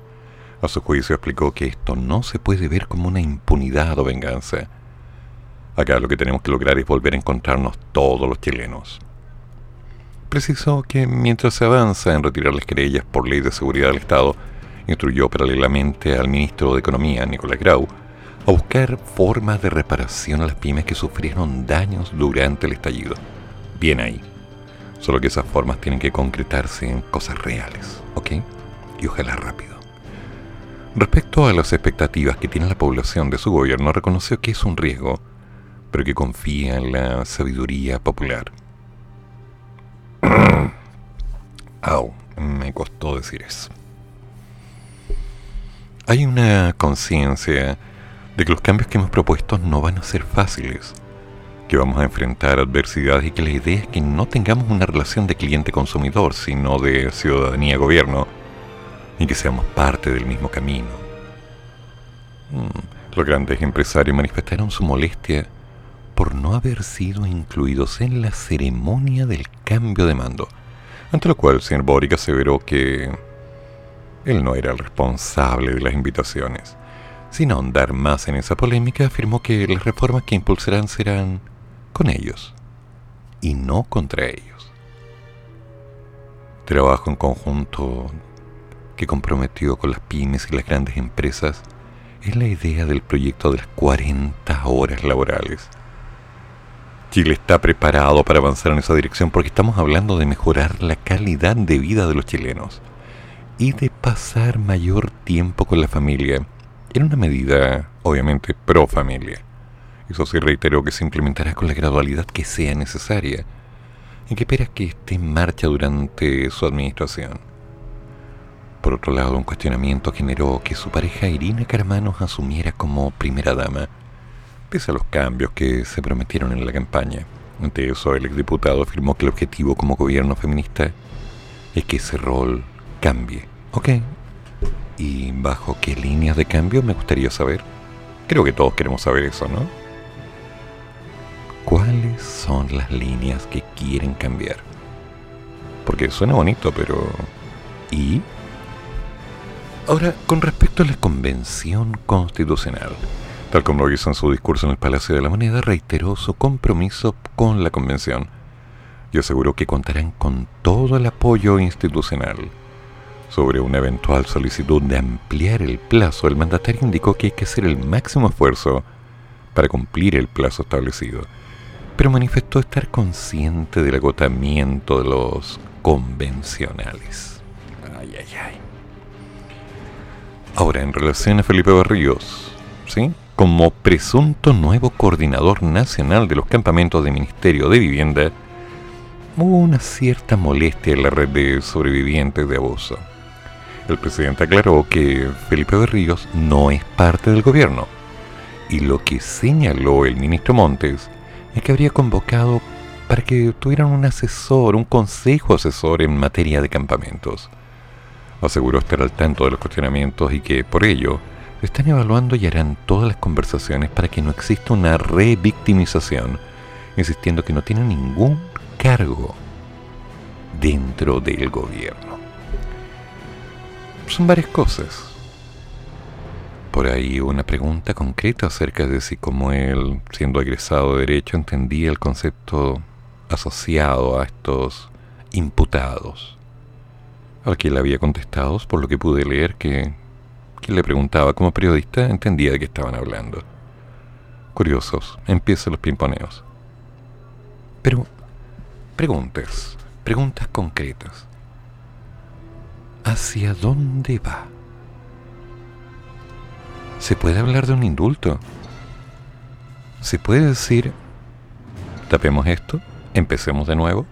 A su juicio explicó que esto no se puede ver como una impunidad o venganza. Acá lo que tenemos que lograr es volver a encontrarnos todos los chilenos. Precisó que mientras se avanza en retirar las querellas por ley de seguridad del Estado, instruyó paralelamente al ministro de Economía, Nicolás Grau, a buscar formas de reparación a las pymes que sufrieron daños durante el estallido. Bien ahí. Solo que esas formas tienen que concretarse en cosas reales, ¿ok? Y ojalá rápido. Respecto a las expectativas que tiene la población de su gobierno, reconoció que es un riesgo, pero que confía en la sabiduría popular. Au, me costó decir eso. Hay una conciencia de que los cambios que hemos propuesto no van a ser fáciles, que vamos a enfrentar adversidades y que la idea es que no tengamos una relación de cliente-consumidor, sino de ciudadanía-gobierno, y que seamos parte del mismo camino. Mm, los grandes empresarios manifestaron su molestia por no haber sido incluidos en la ceremonia del cambio de mando, ante lo cual el señor Boric aseveró que él no era el responsable de las invitaciones sin ahondar más en esa polémica, afirmó que las reformas que impulsarán serán con ellos y no contra ellos. Trabajo en conjunto que comprometió con las pymes y las grandes empresas es la idea del proyecto de las 40 horas laborales. Chile está preparado para avanzar en esa dirección porque estamos hablando de mejorar la calidad de vida de los chilenos y de pasar mayor tiempo con la familia en una medida, obviamente, pro familia. Eso sí reitero que se implementará con la gradualidad que sea necesaria y que espera que esté en marcha durante su administración. Por otro lado, un cuestionamiento generó que su pareja Irina Carmanos asumiera como primera dama, pese a los cambios que se prometieron en la campaña. Ante eso, el exdiputado afirmó que el objetivo como gobierno feminista es que ese rol cambie. Ok, ¿Y bajo qué líneas de cambio me gustaría saber? Creo que todos queremos saber eso, ¿no? ¿Cuáles son las líneas que quieren cambiar? Porque suena bonito, pero... ¿Y? Ahora, con respecto a la Convención Constitucional, tal como lo hizo en su discurso en el Palacio de la Moneda, reiteró su compromiso con la Convención y aseguró que contarán con todo el apoyo institucional sobre una eventual solicitud de ampliar el plazo, el mandatario indicó que hay que hacer el máximo esfuerzo para cumplir el plazo establecido. pero manifestó estar consciente del agotamiento de los convencionales. Ay, ay, ay. Ahora, en relación a Felipe Barrios, ¿sí? Como presunto nuevo coordinador nacional de los campamentos del Ministerio de Vivienda, hubo una cierta molestia en la red de sobrevivientes de abuso. El presidente aclaró que Felipe Berríos no es parte del gobierno, y lo que señaló el ministro Montes es que habría convocado para que tuvieran un asesor, un consejo asesor en materia de campamentos. Aseguró estar al tanto de los cuestionamientos y que, por ello, están evaluando y harán todas las conversaciones para que no exista una revictimización, insistiendo que no tiene ningún cargo dentro del gobierno. Son varias cosas. Por ahí una pregunta concreta acerca de si como él, siendo egresado de Derecho, entendía el concepto asociado a estos imputados. Al que él había contestado, por lo que pude leer, que quien le preguntaba como periodista entendía de qué estaban hablando. Curiosos, empiezan los pimponeos. Pero Preguntas, preguntas concretas. ¿Hacia dónde va? ¿Se puede hablar de un indulto? ¿Se puede decir, tapemos esto, empecemos de nuevo?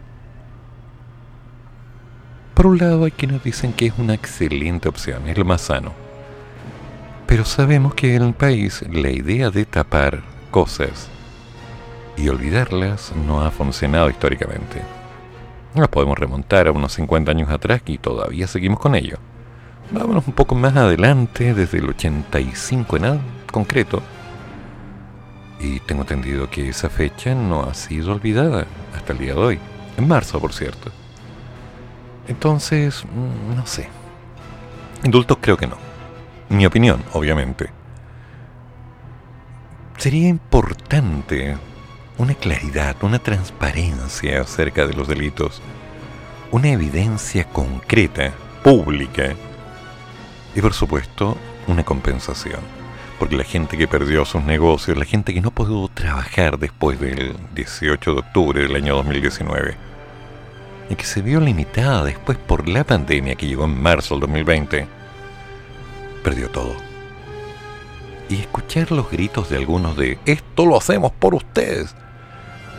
Por un lado hay quienes dicen que es una excelente opción, es lo más sano. Pero sabemos que en el país la idea de tapar cosas y olvidarlas no ha funcionado históricamente. Nos podemos remontar a unos 50 años atrás y todavía seguimos con ello. Vámonos un poco más adelante, desde el 85 en concreto. Y tengo entendido que esa fecha no ha sido olvidada hasta el día de hoy. En marzo, por cierto. Entonces, mm, no sé. Indultos creo que no. Mi opinión, obviamente. Sería importante una claridad, una transparencia acerca de los delitos, una evidencia concreta, pública y por supuesto una compensación. Porque la gente que perdió sus negocios, la gente que no pudo trabajar después del 18 de octubre del año 2019 y que se vio limitada después por la pandemia que llegó en marzo del 2020, perdió todo y escuchar los gritos de algunos de esto lo hacemos por ustedes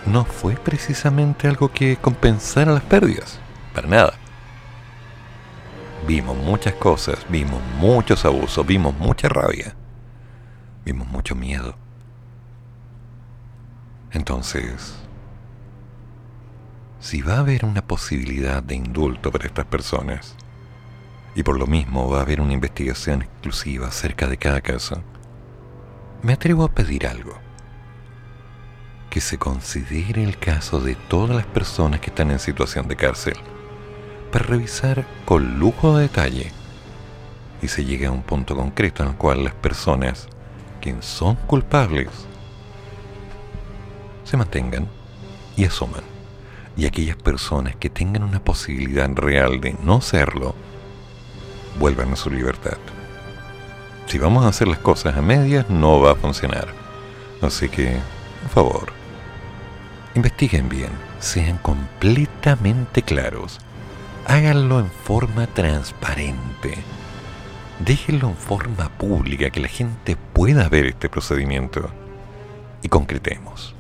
no fue precisamente algo que compensara las pérdidas, para nada. Vimos muchas cosas, vimos muchos abusos, vimos mucha rabia, vimos mucho miedo. Entonces, si va a haber una posibilidad de indulto para estas personas, y por lo mismo va a haber una investigación exclusiva acerca de cada caso, me atrevo a pedir algo. Que se considere el caso de todas las personas que están en situación de cárcel para revisar con lujo de detalle y se llegue a un punto concreto en el cual las personas que son culpables se mantengan y asuman y aquellas personas que tengan una posibilidad real de no serlo vuelvan a su libertad. Si vamos a hacer las cosas a medias no va a funcionar. Así que, por favor, Investiguen bien, sean completamente claros, háganlo en forma transparente, déjenlo en forma pública, que la gente pueda ver este procedimiento y concretemos.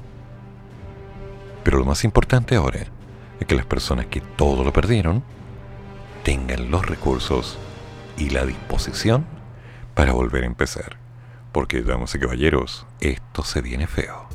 Pero lo más importante ahora es que las personas que todo lo perdieron tengan los recursos y la disposición para volver a empezar. Porque, damas y caballeros, esto se viene feo.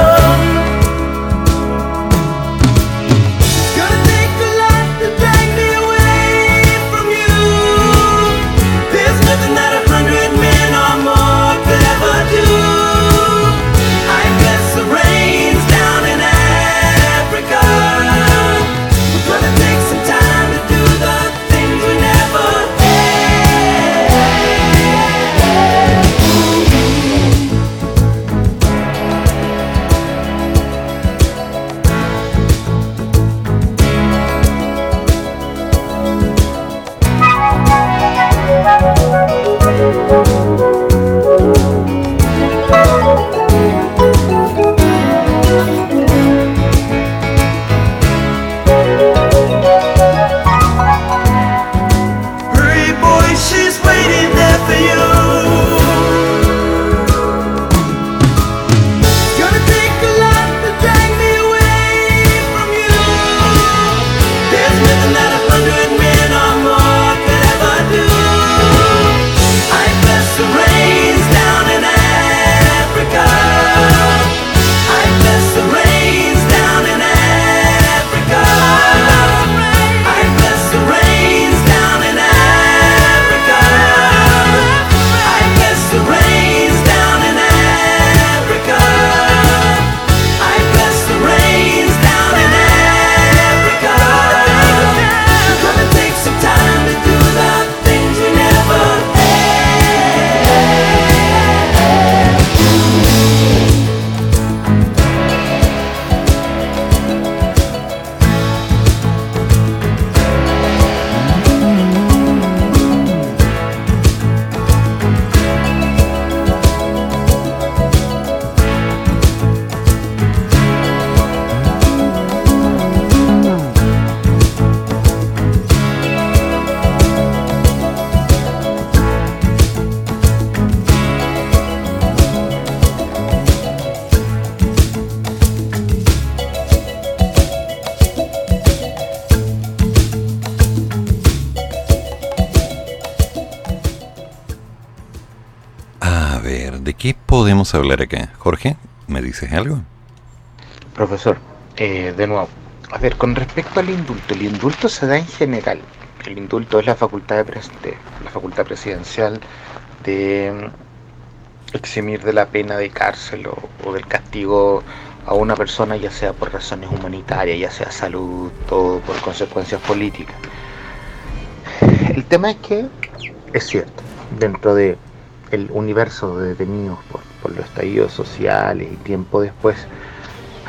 Podemos hablar acá? Jorge, ¿me dices algo? Profesor, eh, de nuevo, a ver, con respecto al indulto, el indulto se da en general. El indulto es la facultad, de, la facultad presidencial de mm, eximir de la pena de cárcel o, del castigo a una persona, ya sea por razones humanitarias, ya sea salud o por consecuencias políticas. El tema es que es cierto, dentro de el universo de detenidos los estallidos sociales y tiempo después,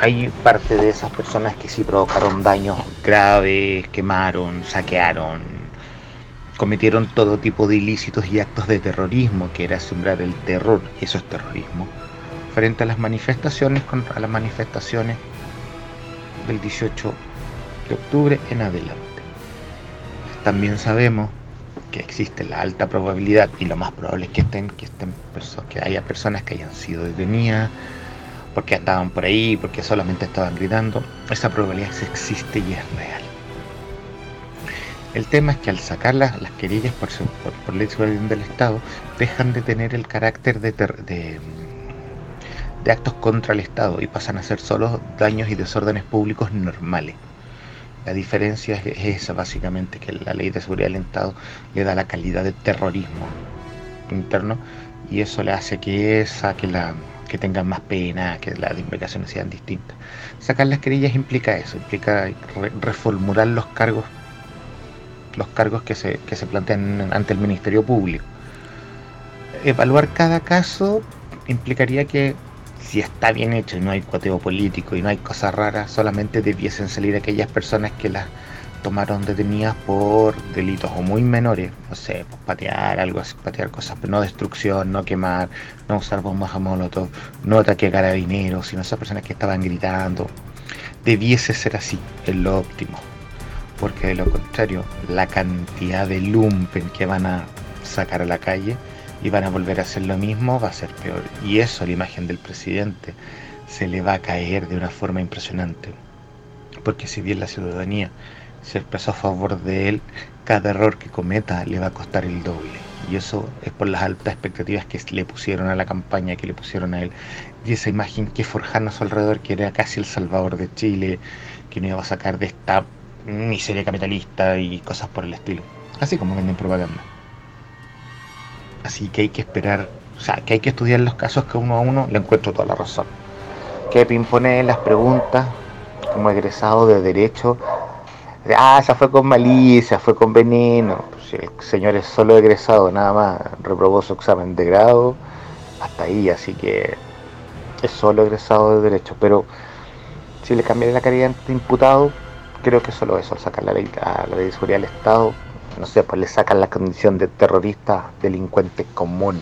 hay parte de esas personas que sí provocaron daños graves, quemaron, saquearon, cometieron todo tipo de ilícitos y actos de terrorismo, que era sembrar el terror, eso es terrorismo, frente a las manifestaciones, a las manifestaciones del 18 de octubre en adelante. También sabemos que existe la alta probabilidad y lo más probable es que estén, que estén que haya personas que hayan sido detenidas porque estaban por ahí, porque solamente estaban gritando, esa probabilidad existe y es real. El tema es que al sacar las, querillas por, por, ley de del Estado, dejan de tener el carácter de, de, de, actos contra el Estado y pasan a ser solo daños y desórdenes públicos normales. La diferencia es, esa básicamente, que la ley de seguridad del Estado le da la calidad de terrorismo interno y eso le hace que saque la, que tengan más pena, que las implicaciones sean distintas. Sacar las querillas implica eso, implica reformular los cargos los cargos que se, que se plantean ante el Ministerio Público. Evaluar cada caso implicaría que si está bien hecho y no hay cuateo político y no hay cosas raras, solamente debiesen salir aquellas personas que las tomaron detenidas por delitos o muy menores, no sé, patear algo patear cosas, pero no destrucción, no quemar, no usar bombas a molotov, no ataque a carabineros, sino esas personas que estaban gritando. Debiese ser así, es lo óptimo porque de lo contrario, la cantidad de lumpen que van a sacar a la calle y van a volver a hacer lo mismo va a ser peor. Y eso, la imagen del presidente, se le va a caer de una forma impresionante. Porque si bien la ciudadanía se expresó a favor de él, cada error que cometa le va a costar el doble. Y eso es por las altas expectativas que le pusieron a la campaña, que le pusieron a él. Y esa imagen que forjaron a su alrededor, que era casi el salvador de Chile, que no iba a sacar de esta miseria capitalista y cosas por el estilo. Así como venden propaganda. Así que hay que esperar, o sea, que hay que estudiar los casos que uno a uno le encuentro toda la razón. Que impone las preguntas como egresado de derecho. ah, ya fue con malicia, fue con veneno. Si el señor es solo egresado, nada más, reprobó su examen de grado, hasta ahí, así que es solo egresado de derecho. Pero si le cambiaría la calidad de imputado, creo que solo eso, sacar la ley, a la ley de seguridad del Estado, no sé, pues le sacan la condición de terrorista, delincuente común.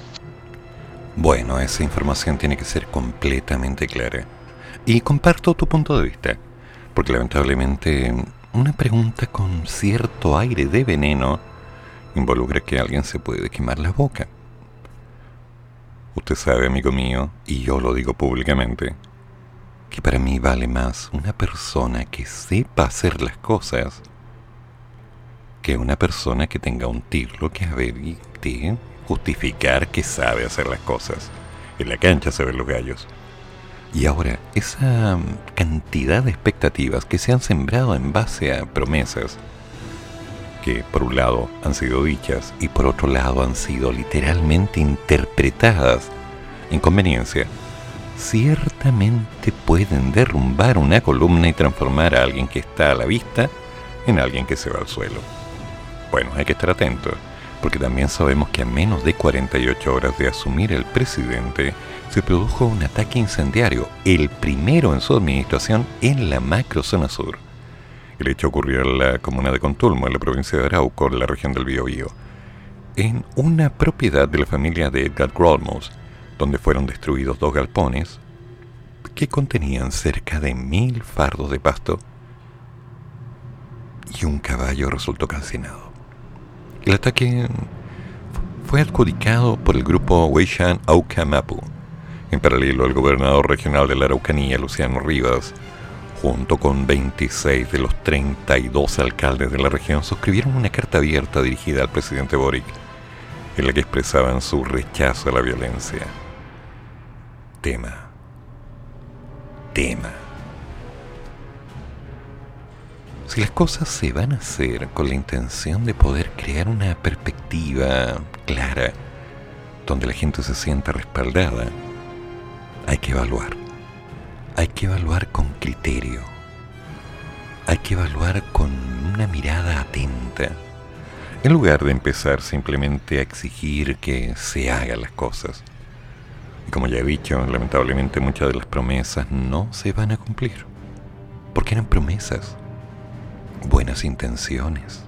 Bueno, esa información tiene que ser completamente clara. Y comparto tu punto de vista, porque lamentablemente una pregunta con cierto aire de veneno involucra que alguien se puede quemar la boca. Usted sabe, amigo mío, y yo lo digo públicamente, que para mí vale más una persona que sepa hacer las cosas que una persona que tenga un título que y justificar que sabe hacer las cosas. En la cancha se ven los gallos. Y ahora, esa cantidad de expectativas que se han sembrado en base a promesas, que por un lado han sido dichas y por otro lado han sido literalmente interpretadas en conveniencia, ciertamente pueden derrumbar una columna y transformar a alguien que está a la vista en alguien que se va al suelo. Bueno, hay que estar atentos, porque también sabemos que a menos de 48 horas de asumir el presidente, se produjo un ataque incendiario, el primero en su administración en la macrozona sur. El hecho ocurrió en la comuna de Contulmo, en la provincia de Arauco, en la región del Biobío, en una propiedad de la familia de Edgar Grolmos, donde fueron destruidos dos galpones que contenían cerca de mil fardos de pasto y un caballo resultó calcinado. El ataque fue adjudicado por el grupo Weishan Mapu. En paralelo, el gobernador regional de la Araucanía, Luciano Rivas, junto con 26 de los 32 alcaldes de la región, suscribieron una carta abierta dirigida al presidente Boric, en la que expresaban su rechazo a la violencia tema. Tema. Si las cosas se van a hacer con la intención de poder crear una perspectiva clara, donde la gente se sienta respaldada, hay que evaluar. Hay que evaluar con criterio. Hay que evaluar con una mirada atenta. En lugar de empezar simplemente a exigir que se hagan las cosas como ya he dicho, lamentablemente muchas de las promesas no se van a cumplir. Porque eran promesas, buenas intenciones.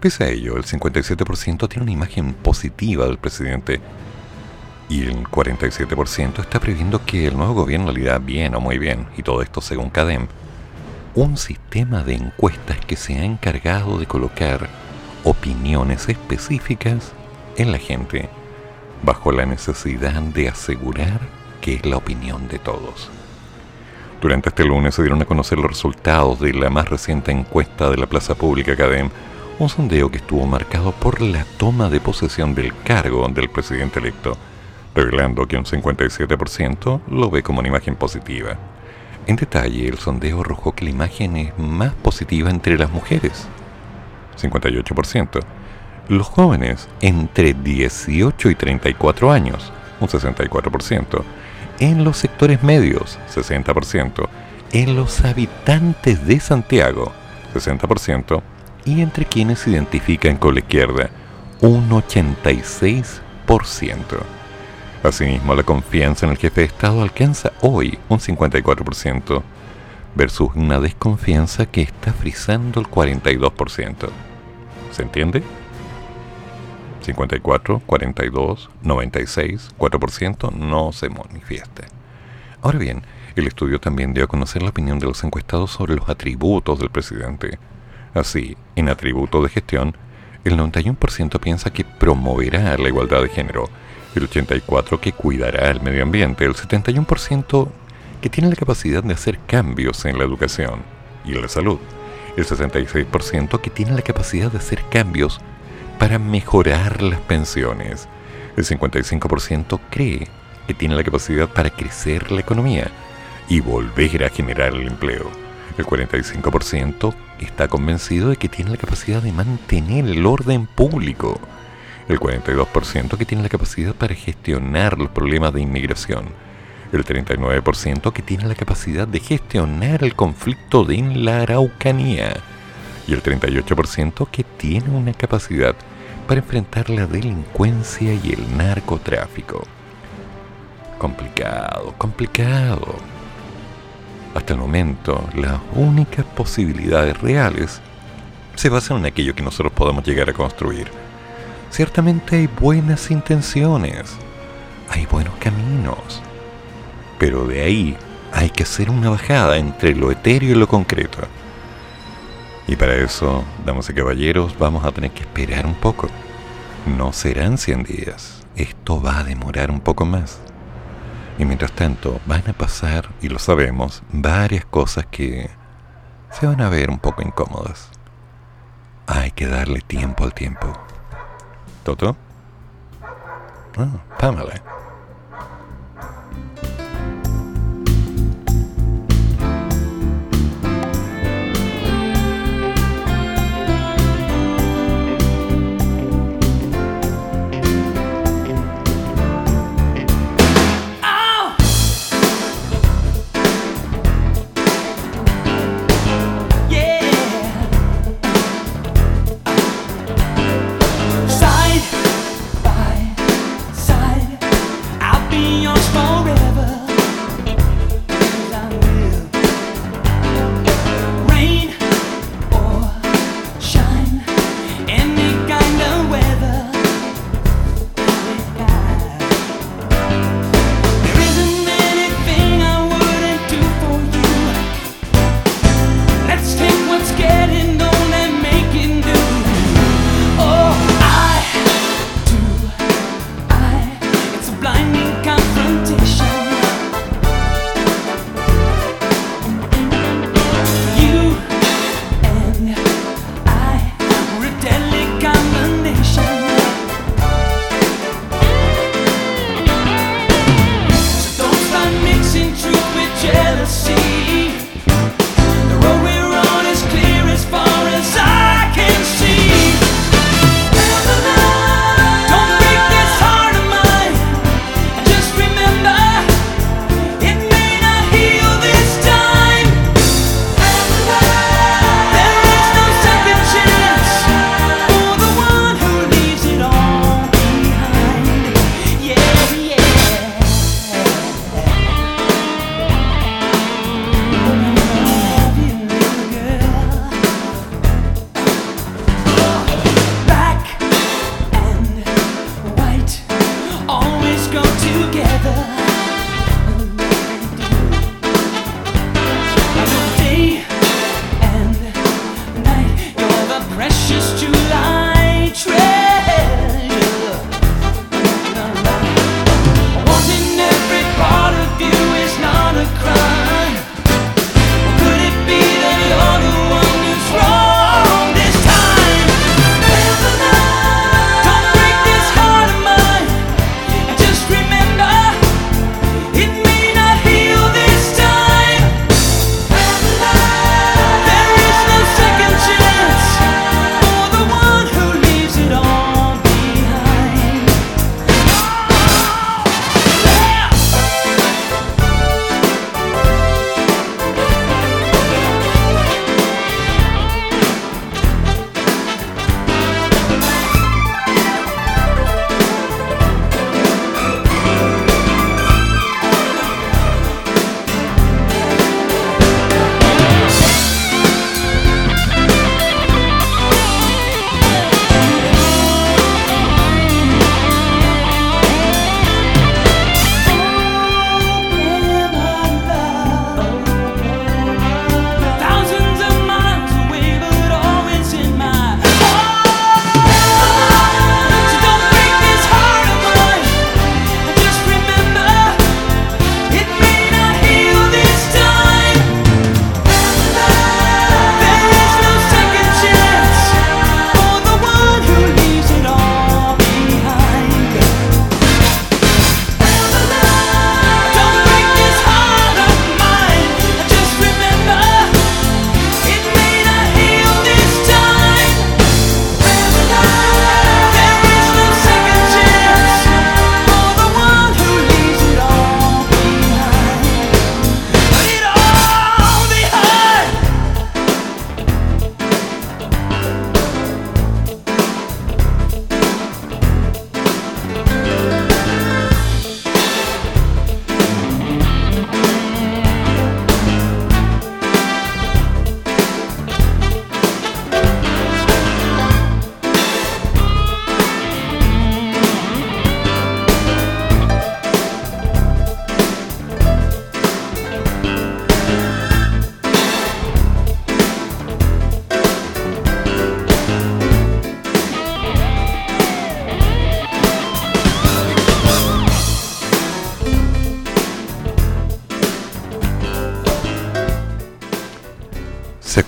Pese a ello, el 57% tiene una imagen positiva del presidente y el 47% está previendo que el nuevo gobierno le irá bien o muy bien, y todo esto según CADEM, un sistema de encuestas que se ha encargado de colocar opiniones específicas en la gente bajo la necesidad de asegurar que es la opinión de todos. Durante este lunes se dieron a conocer los resultados de la más reciente encuesta de la Plaza Pública Academ, un sondeo que estuvo marcado por la toma de posesión del cargo del presidente electo, revelando que un 57% lo ve como una imagen positiva. En detalle, el sondeo arrojó que la imagen es más positiva entre las mujeres, 58%, los jóvenes entre 18 y 34 años, un 64%, en los sectores medios, 60%, en los habitantes de Santiago, 60%, y entre quienes se identifican con la izquierda, un 86%. Asimismo, la confianza en el jefe de Estado alcanza hoy un 54%, versus una desconfianza que está frisando el 42%. ¿Se entiende? 54, 42, 96, 4% no se manifiesta. Ahora bien, el estudio también dio a conocer la opinión de los encuestados sobre los atributos del presidente. Así, en atributo de gestión, el 91% piensa que promoverá la igualdad de género, el 84% que cuidará el medio ambiente, el 71% que tiene la capacidad de hacer cambios en la educación y en la salud, el 66% que tiene la capacidad de hacer cambios para mejorar las pensiones. El 55% cree que tiene la capacidad para crecer la economía y volver a generar el empleo. El 45% está convencido de que tiene la capacidad de mantener el orden público. El 42% que tiene la capacidad para gestionar los problemas de inmigración. El 39% que tiene la capacidad de gestionar el conflicto de la Araucanía. Y el 38% que tiene una capacidad para enfrentar la delincuencia y el narcotráfico. Complicado, complicado. Hasta el momento, las únicas posibilidades reales se basan en aquello que nosotros podemos llegar a construir. Ciertamente hay buenas intenciones, hay buenos caminos, pero de ahí hay que hacer una bajada entre lo etéreo y lo concreto. Y para eso, damas y caballeros, vamos a tener que esperar un poco. No serán 100 días. Esto va a demorar un poco más. Y mientras tanto, van a pasar, y lo sabemos, varias cosas que se van a ver un poco incómodas. Hay que darle tiempo al tiempo. ¿Toto? Ah, Pamela.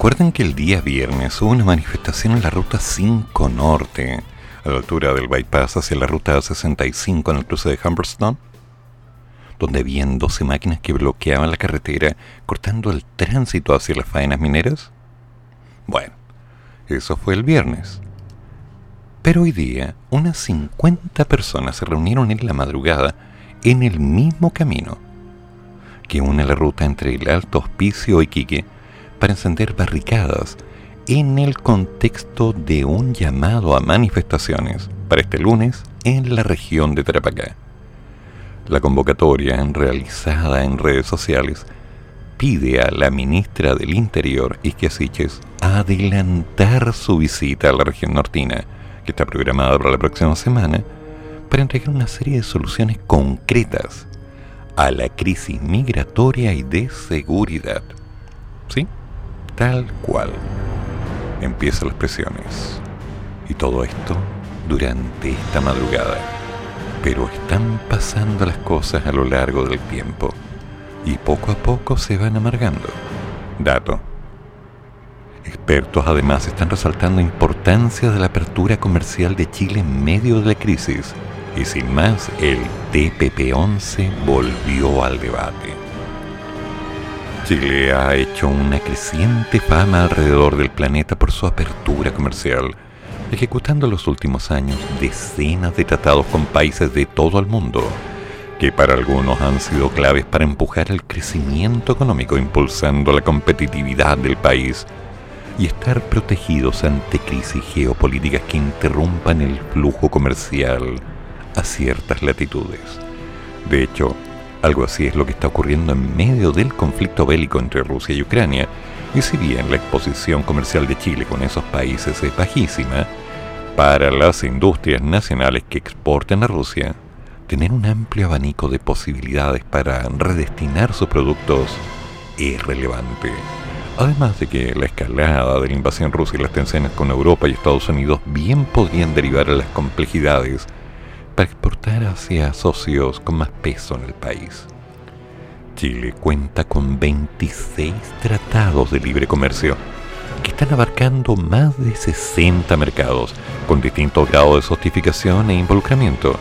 ¿Se acuerdan que el día viernes hubo una manifestación en la ruta 5 Norte, a la altura del bypass hacia la ruta 65 en el cruce de Humberstone? Donde habían 12 máquinas que bloqueaban la carretera, cortando el tránsito hacia las faenas mineras? Bueno, eso fue el viernes. Pero hoy día, unas 50 personas se reunieron en la madrugada en el mismo camino que une la ruta entre el Alto Hospicio y Quique para encender barricadas en el contexto de un llamado a manifestaciones para este lunes en la región de Tarapacá. La convocatoria, realizada en redes sociales, pide a la ministra del Interior, Isquia Siches, adelantar su visita a la región nortina, que está programada para la próxima semana, para entregar una serie de soluciones concretas a la crisis migratoria y de seguridad. ¿Sí? Tal cual. Empiezan las presiones. Y todo esto durante esta madrugada. Pero están pasando las cosas a lo largo del tiempo. Y poco a poco se van amargando. Dato. Expertos además están resaltando importancia de la apertura comercial de Chile en medio de la crisis. Y sin más, el TPP-11 volvió al debate. Chile ha hecho una creciente fama alrededor del planeta por su apertura comercial, ejecutando en los últimos años decenas de tratados con países de todo el mundo, que para algunos han sido claves para empujar el crecimiento económico, impulsando la competitividad del país y estar protegidos ante crisis geopolíticas que interrumpan el flujo comercial a ciertas latitudes. De hecho, algo así es lo que está ocurriendo en medio del conflicto bélico entre Rusia y Ucrania, y si bien la exposición comercial de Chile con esos países es bajísima, para las industrias nacionales que exportan a Rusia, tener un amplio abanico de posibilidades para redestinar sus productos es relevante. Además de que la escalada de la invasión rusa y las tensiones con Europa y Estados Unidos bien podrían derivar a las complejidades para exportar hacia socios con más peso en el país. Chile cuenta con 26 tratados de libre comercio que están abarcando más de 60 mercados con distintos grados de sofisticación e involucramiento,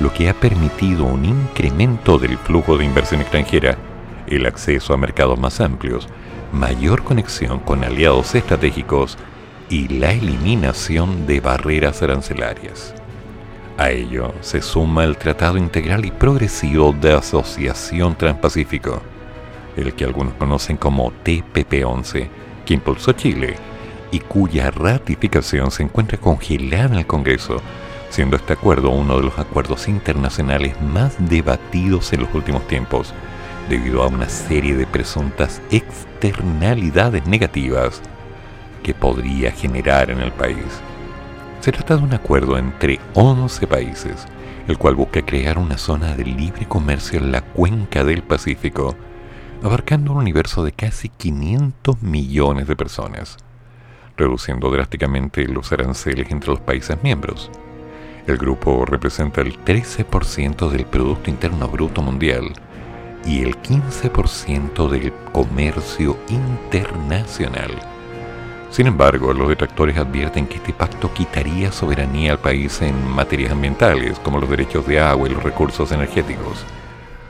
lo que ha permitido un incremento del flujo de inversión extranjera, el acceso a mercados más amplios, mayor conexión con aliados estratégicos y la eliminación de barreras arancelarias. A ello se suma el Tratado Integral y Progresivo de Asociación Transpacífico, el que algunos conocen como TPP-11, que impulsó Chile y cuya ratificación se encuentra congelada en el Congreso, siendo este acuerdo uno de los acuerdos internacionales más debatidos en los últimos tiempos, debido a una serie de presuntas externalidades negativas que podría generar en el país. Se trata de un acuerdo entre 11 países, el cual busca crear una zona de libre comercio en la cuenca del Pacífico, abarcando un universo de casi 500 millones de personas, reduciendo drásticamente los aranceles entre los países miembros. El grupo representa el 13% del Producto Interno Bruto Mundial y el 15% del comercio internacional sin embargo, los detractores advierten que este pacto quitaría soberanía al país en materias ambientales, como los derechos de agua y los recursos energéticos.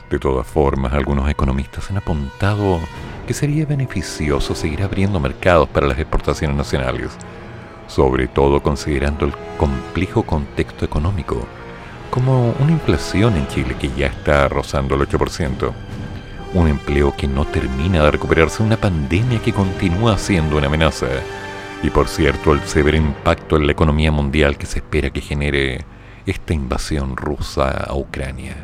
De todas formas, algunos economistas han apuntado que sería beneficioso seguir abriendo mercados para las exportaciones nacionales, sobre todo considerando el complejo contexto económico, como una inflación en Chile que ya está rozando el 8%, un empleo que no termina de recuperarse, una pandemia que continúa siendo una amenaza. Y por cierto, el severo impacto en la economía mundial que se espera que genere esta invasión rusa a Ucrania.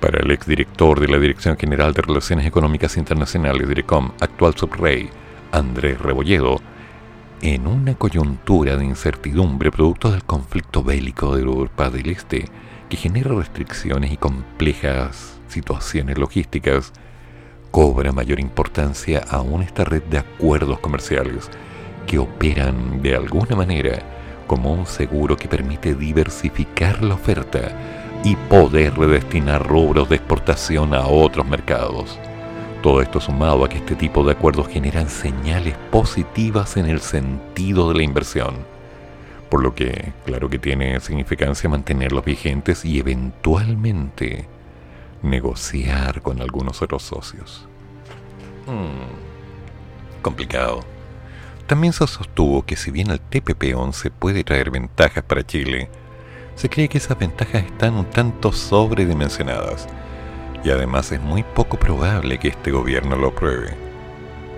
Para el exdirector de la Dirección General de Relaciones Económicas Internacionales, DIRECOM, actual subrey, Andrés Rebolledo, en una coyuntura de incertidumbre producto del conflicto bélico de Europa del Este, que genera restricciones y complejas situaciones logísticas, cobra mayor importancia aún esta red de acuerdos comerciales que operan de alguna manera como un seguro que permite diversificar la oferta y poder redestinar rubros de exportación a otros mercados. Todo esto sumado a que este tipo de acuerdos generan señales positivas en el sentido de la inversión. Por lo que, claro que tiene significancia mantenerlos vigentes y eventualmente negociar con algunos otros socios. Hmm, complicado. También se sostuvo que si bien el TPP-11 puede traer ventajas para Chile, se cree que esas ventajas están un tanto sobredimensionadas y además es muy poco probable que este gobierno lo apruebe.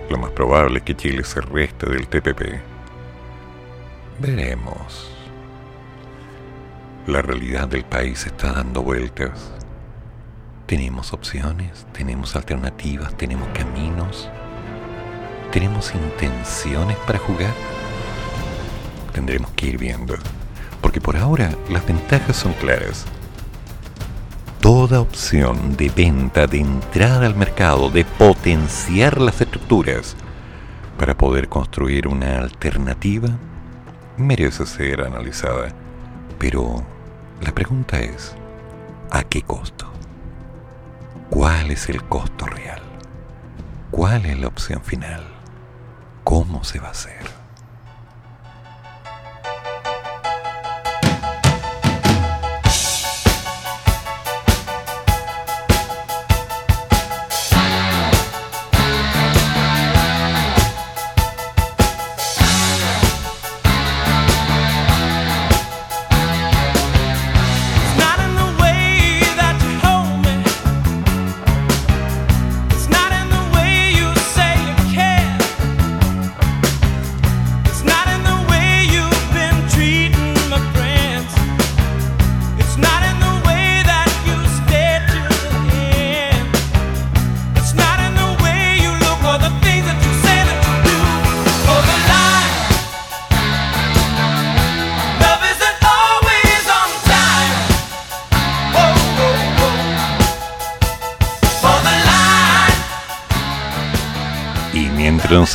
Lo más probable es que Chile se reste del TPP. Veremos. La realidad del país está dando vueltas. Tenemos opciones, tenemos alternativas, tenemos caminos, tenemos intenciones para jugar. Tendremos que ir viendo, porque por ahora las ventajas son claras toda opción de venta, de entrada al mercado, de potenciar las estructuras para poder construir una alternativa, merece ser analizada. Pero la pregunta es, ¿a qué costo? ¿Cuál es el costo real? ¿Cuál es la opción final? ¿Cómo se va a hacer?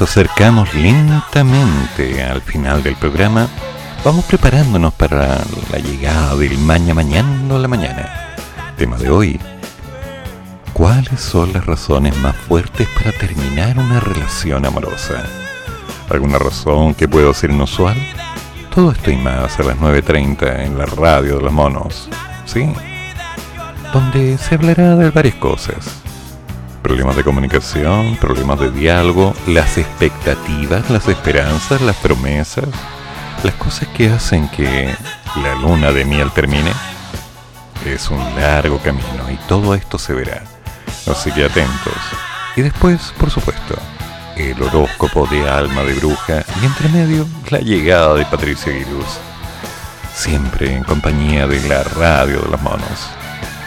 Acercamos lentamente al final del programa, vamos preparándonos para la llegada del mañana mañana la mañana. Tema de hoy. ¿Cuáles son las razones más fuertes para terminar una relación amorosa? ¿Alguna razón que pueda ser inusual? Todo esto y más a las 9.30 en la radio de los monos. ¿Sí? Donde se hablará de varias cosas problemas de comunicación, problemas de diálogo, las expectativas, las esperanzas, las promesas, las cosas que hacen que la luna de miel termine. Es un largo camino y todo esto se verá. Así que atentos. Y después, por supuesto, el horóscopo de alma de bruja y entre medio la llegada de Patricia Guiluz. Siempre en compañía de la radio de los monos.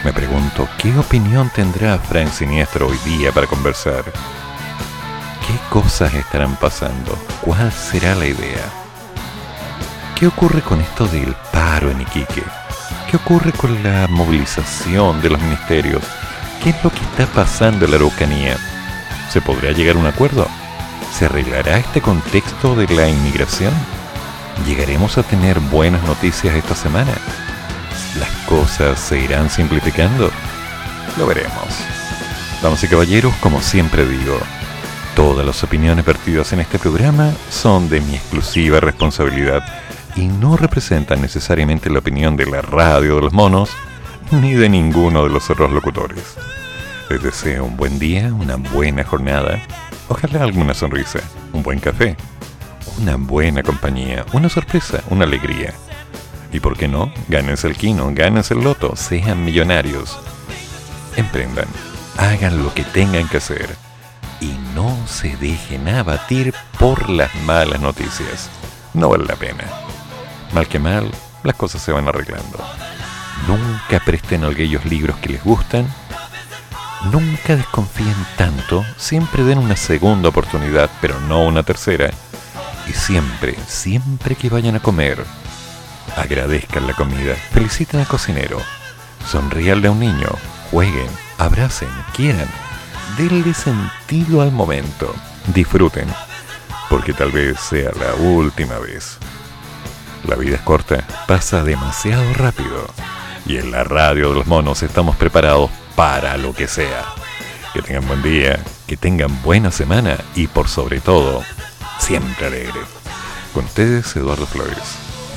Me pregunto, ¿qué opinión tendrá Frank Siniestro hoy día para conversar? ¿Qué cosas estarán pasando? ¿Cuál será la idea? ¿Qué ocurre con esto del paro en Iquique? ¿Qué ocurre con la movilización de los ministerios? ¿Qué es lo que está pasando en la Araucanía? ¿Se podrá llegar a un acuerdo? ¿Se arreglará este contexto de la inmigración? ¿Llegaremos a tener buenas noticias esta semana? ¿Las cosas se irán simplificando? Lo veremos. Damas y caballeros, como siempre digo, todas las opiniones vertidas en este programa son de mi exclusiva responsabilidad y no representan necesariamente la opinión de la radio de los monos ni de ninguno de los otros locutores. Les deseo un buen día, una buena jornada, ojalá alguna sonrisa, un buen café, una buena compañía, una sorpresa, una alegría y por qué no, gánense el quino, gánense el loto, sean millonarios. Emprendan, hagan lo que tengan que hacer y no se dejen abatir por las malas noticias. No vale la pena. Mal que mal, las cosas se van arreglando. Nunca presten aquellos libros que les gustan. Nunca desconfíen tanto. Siempre den una segunda oportunidad, pero no una tercera. Y siempre, siempre que vayan a comer, Agradezcan la comida, feliciten al cocinero, sonríanle a un niño, jueguen, abracen, quieran, denle sentido al momento, disfruten, porque tal vez sea la última vez. La vida es corta, pasa demasiado rápido, y en la radio de los monos estamos preparados para lo que sea. Que tengan buen día, que tengan buena semana y por sobre todo, siempre alegre. Con ustedes, Eduardo Flores.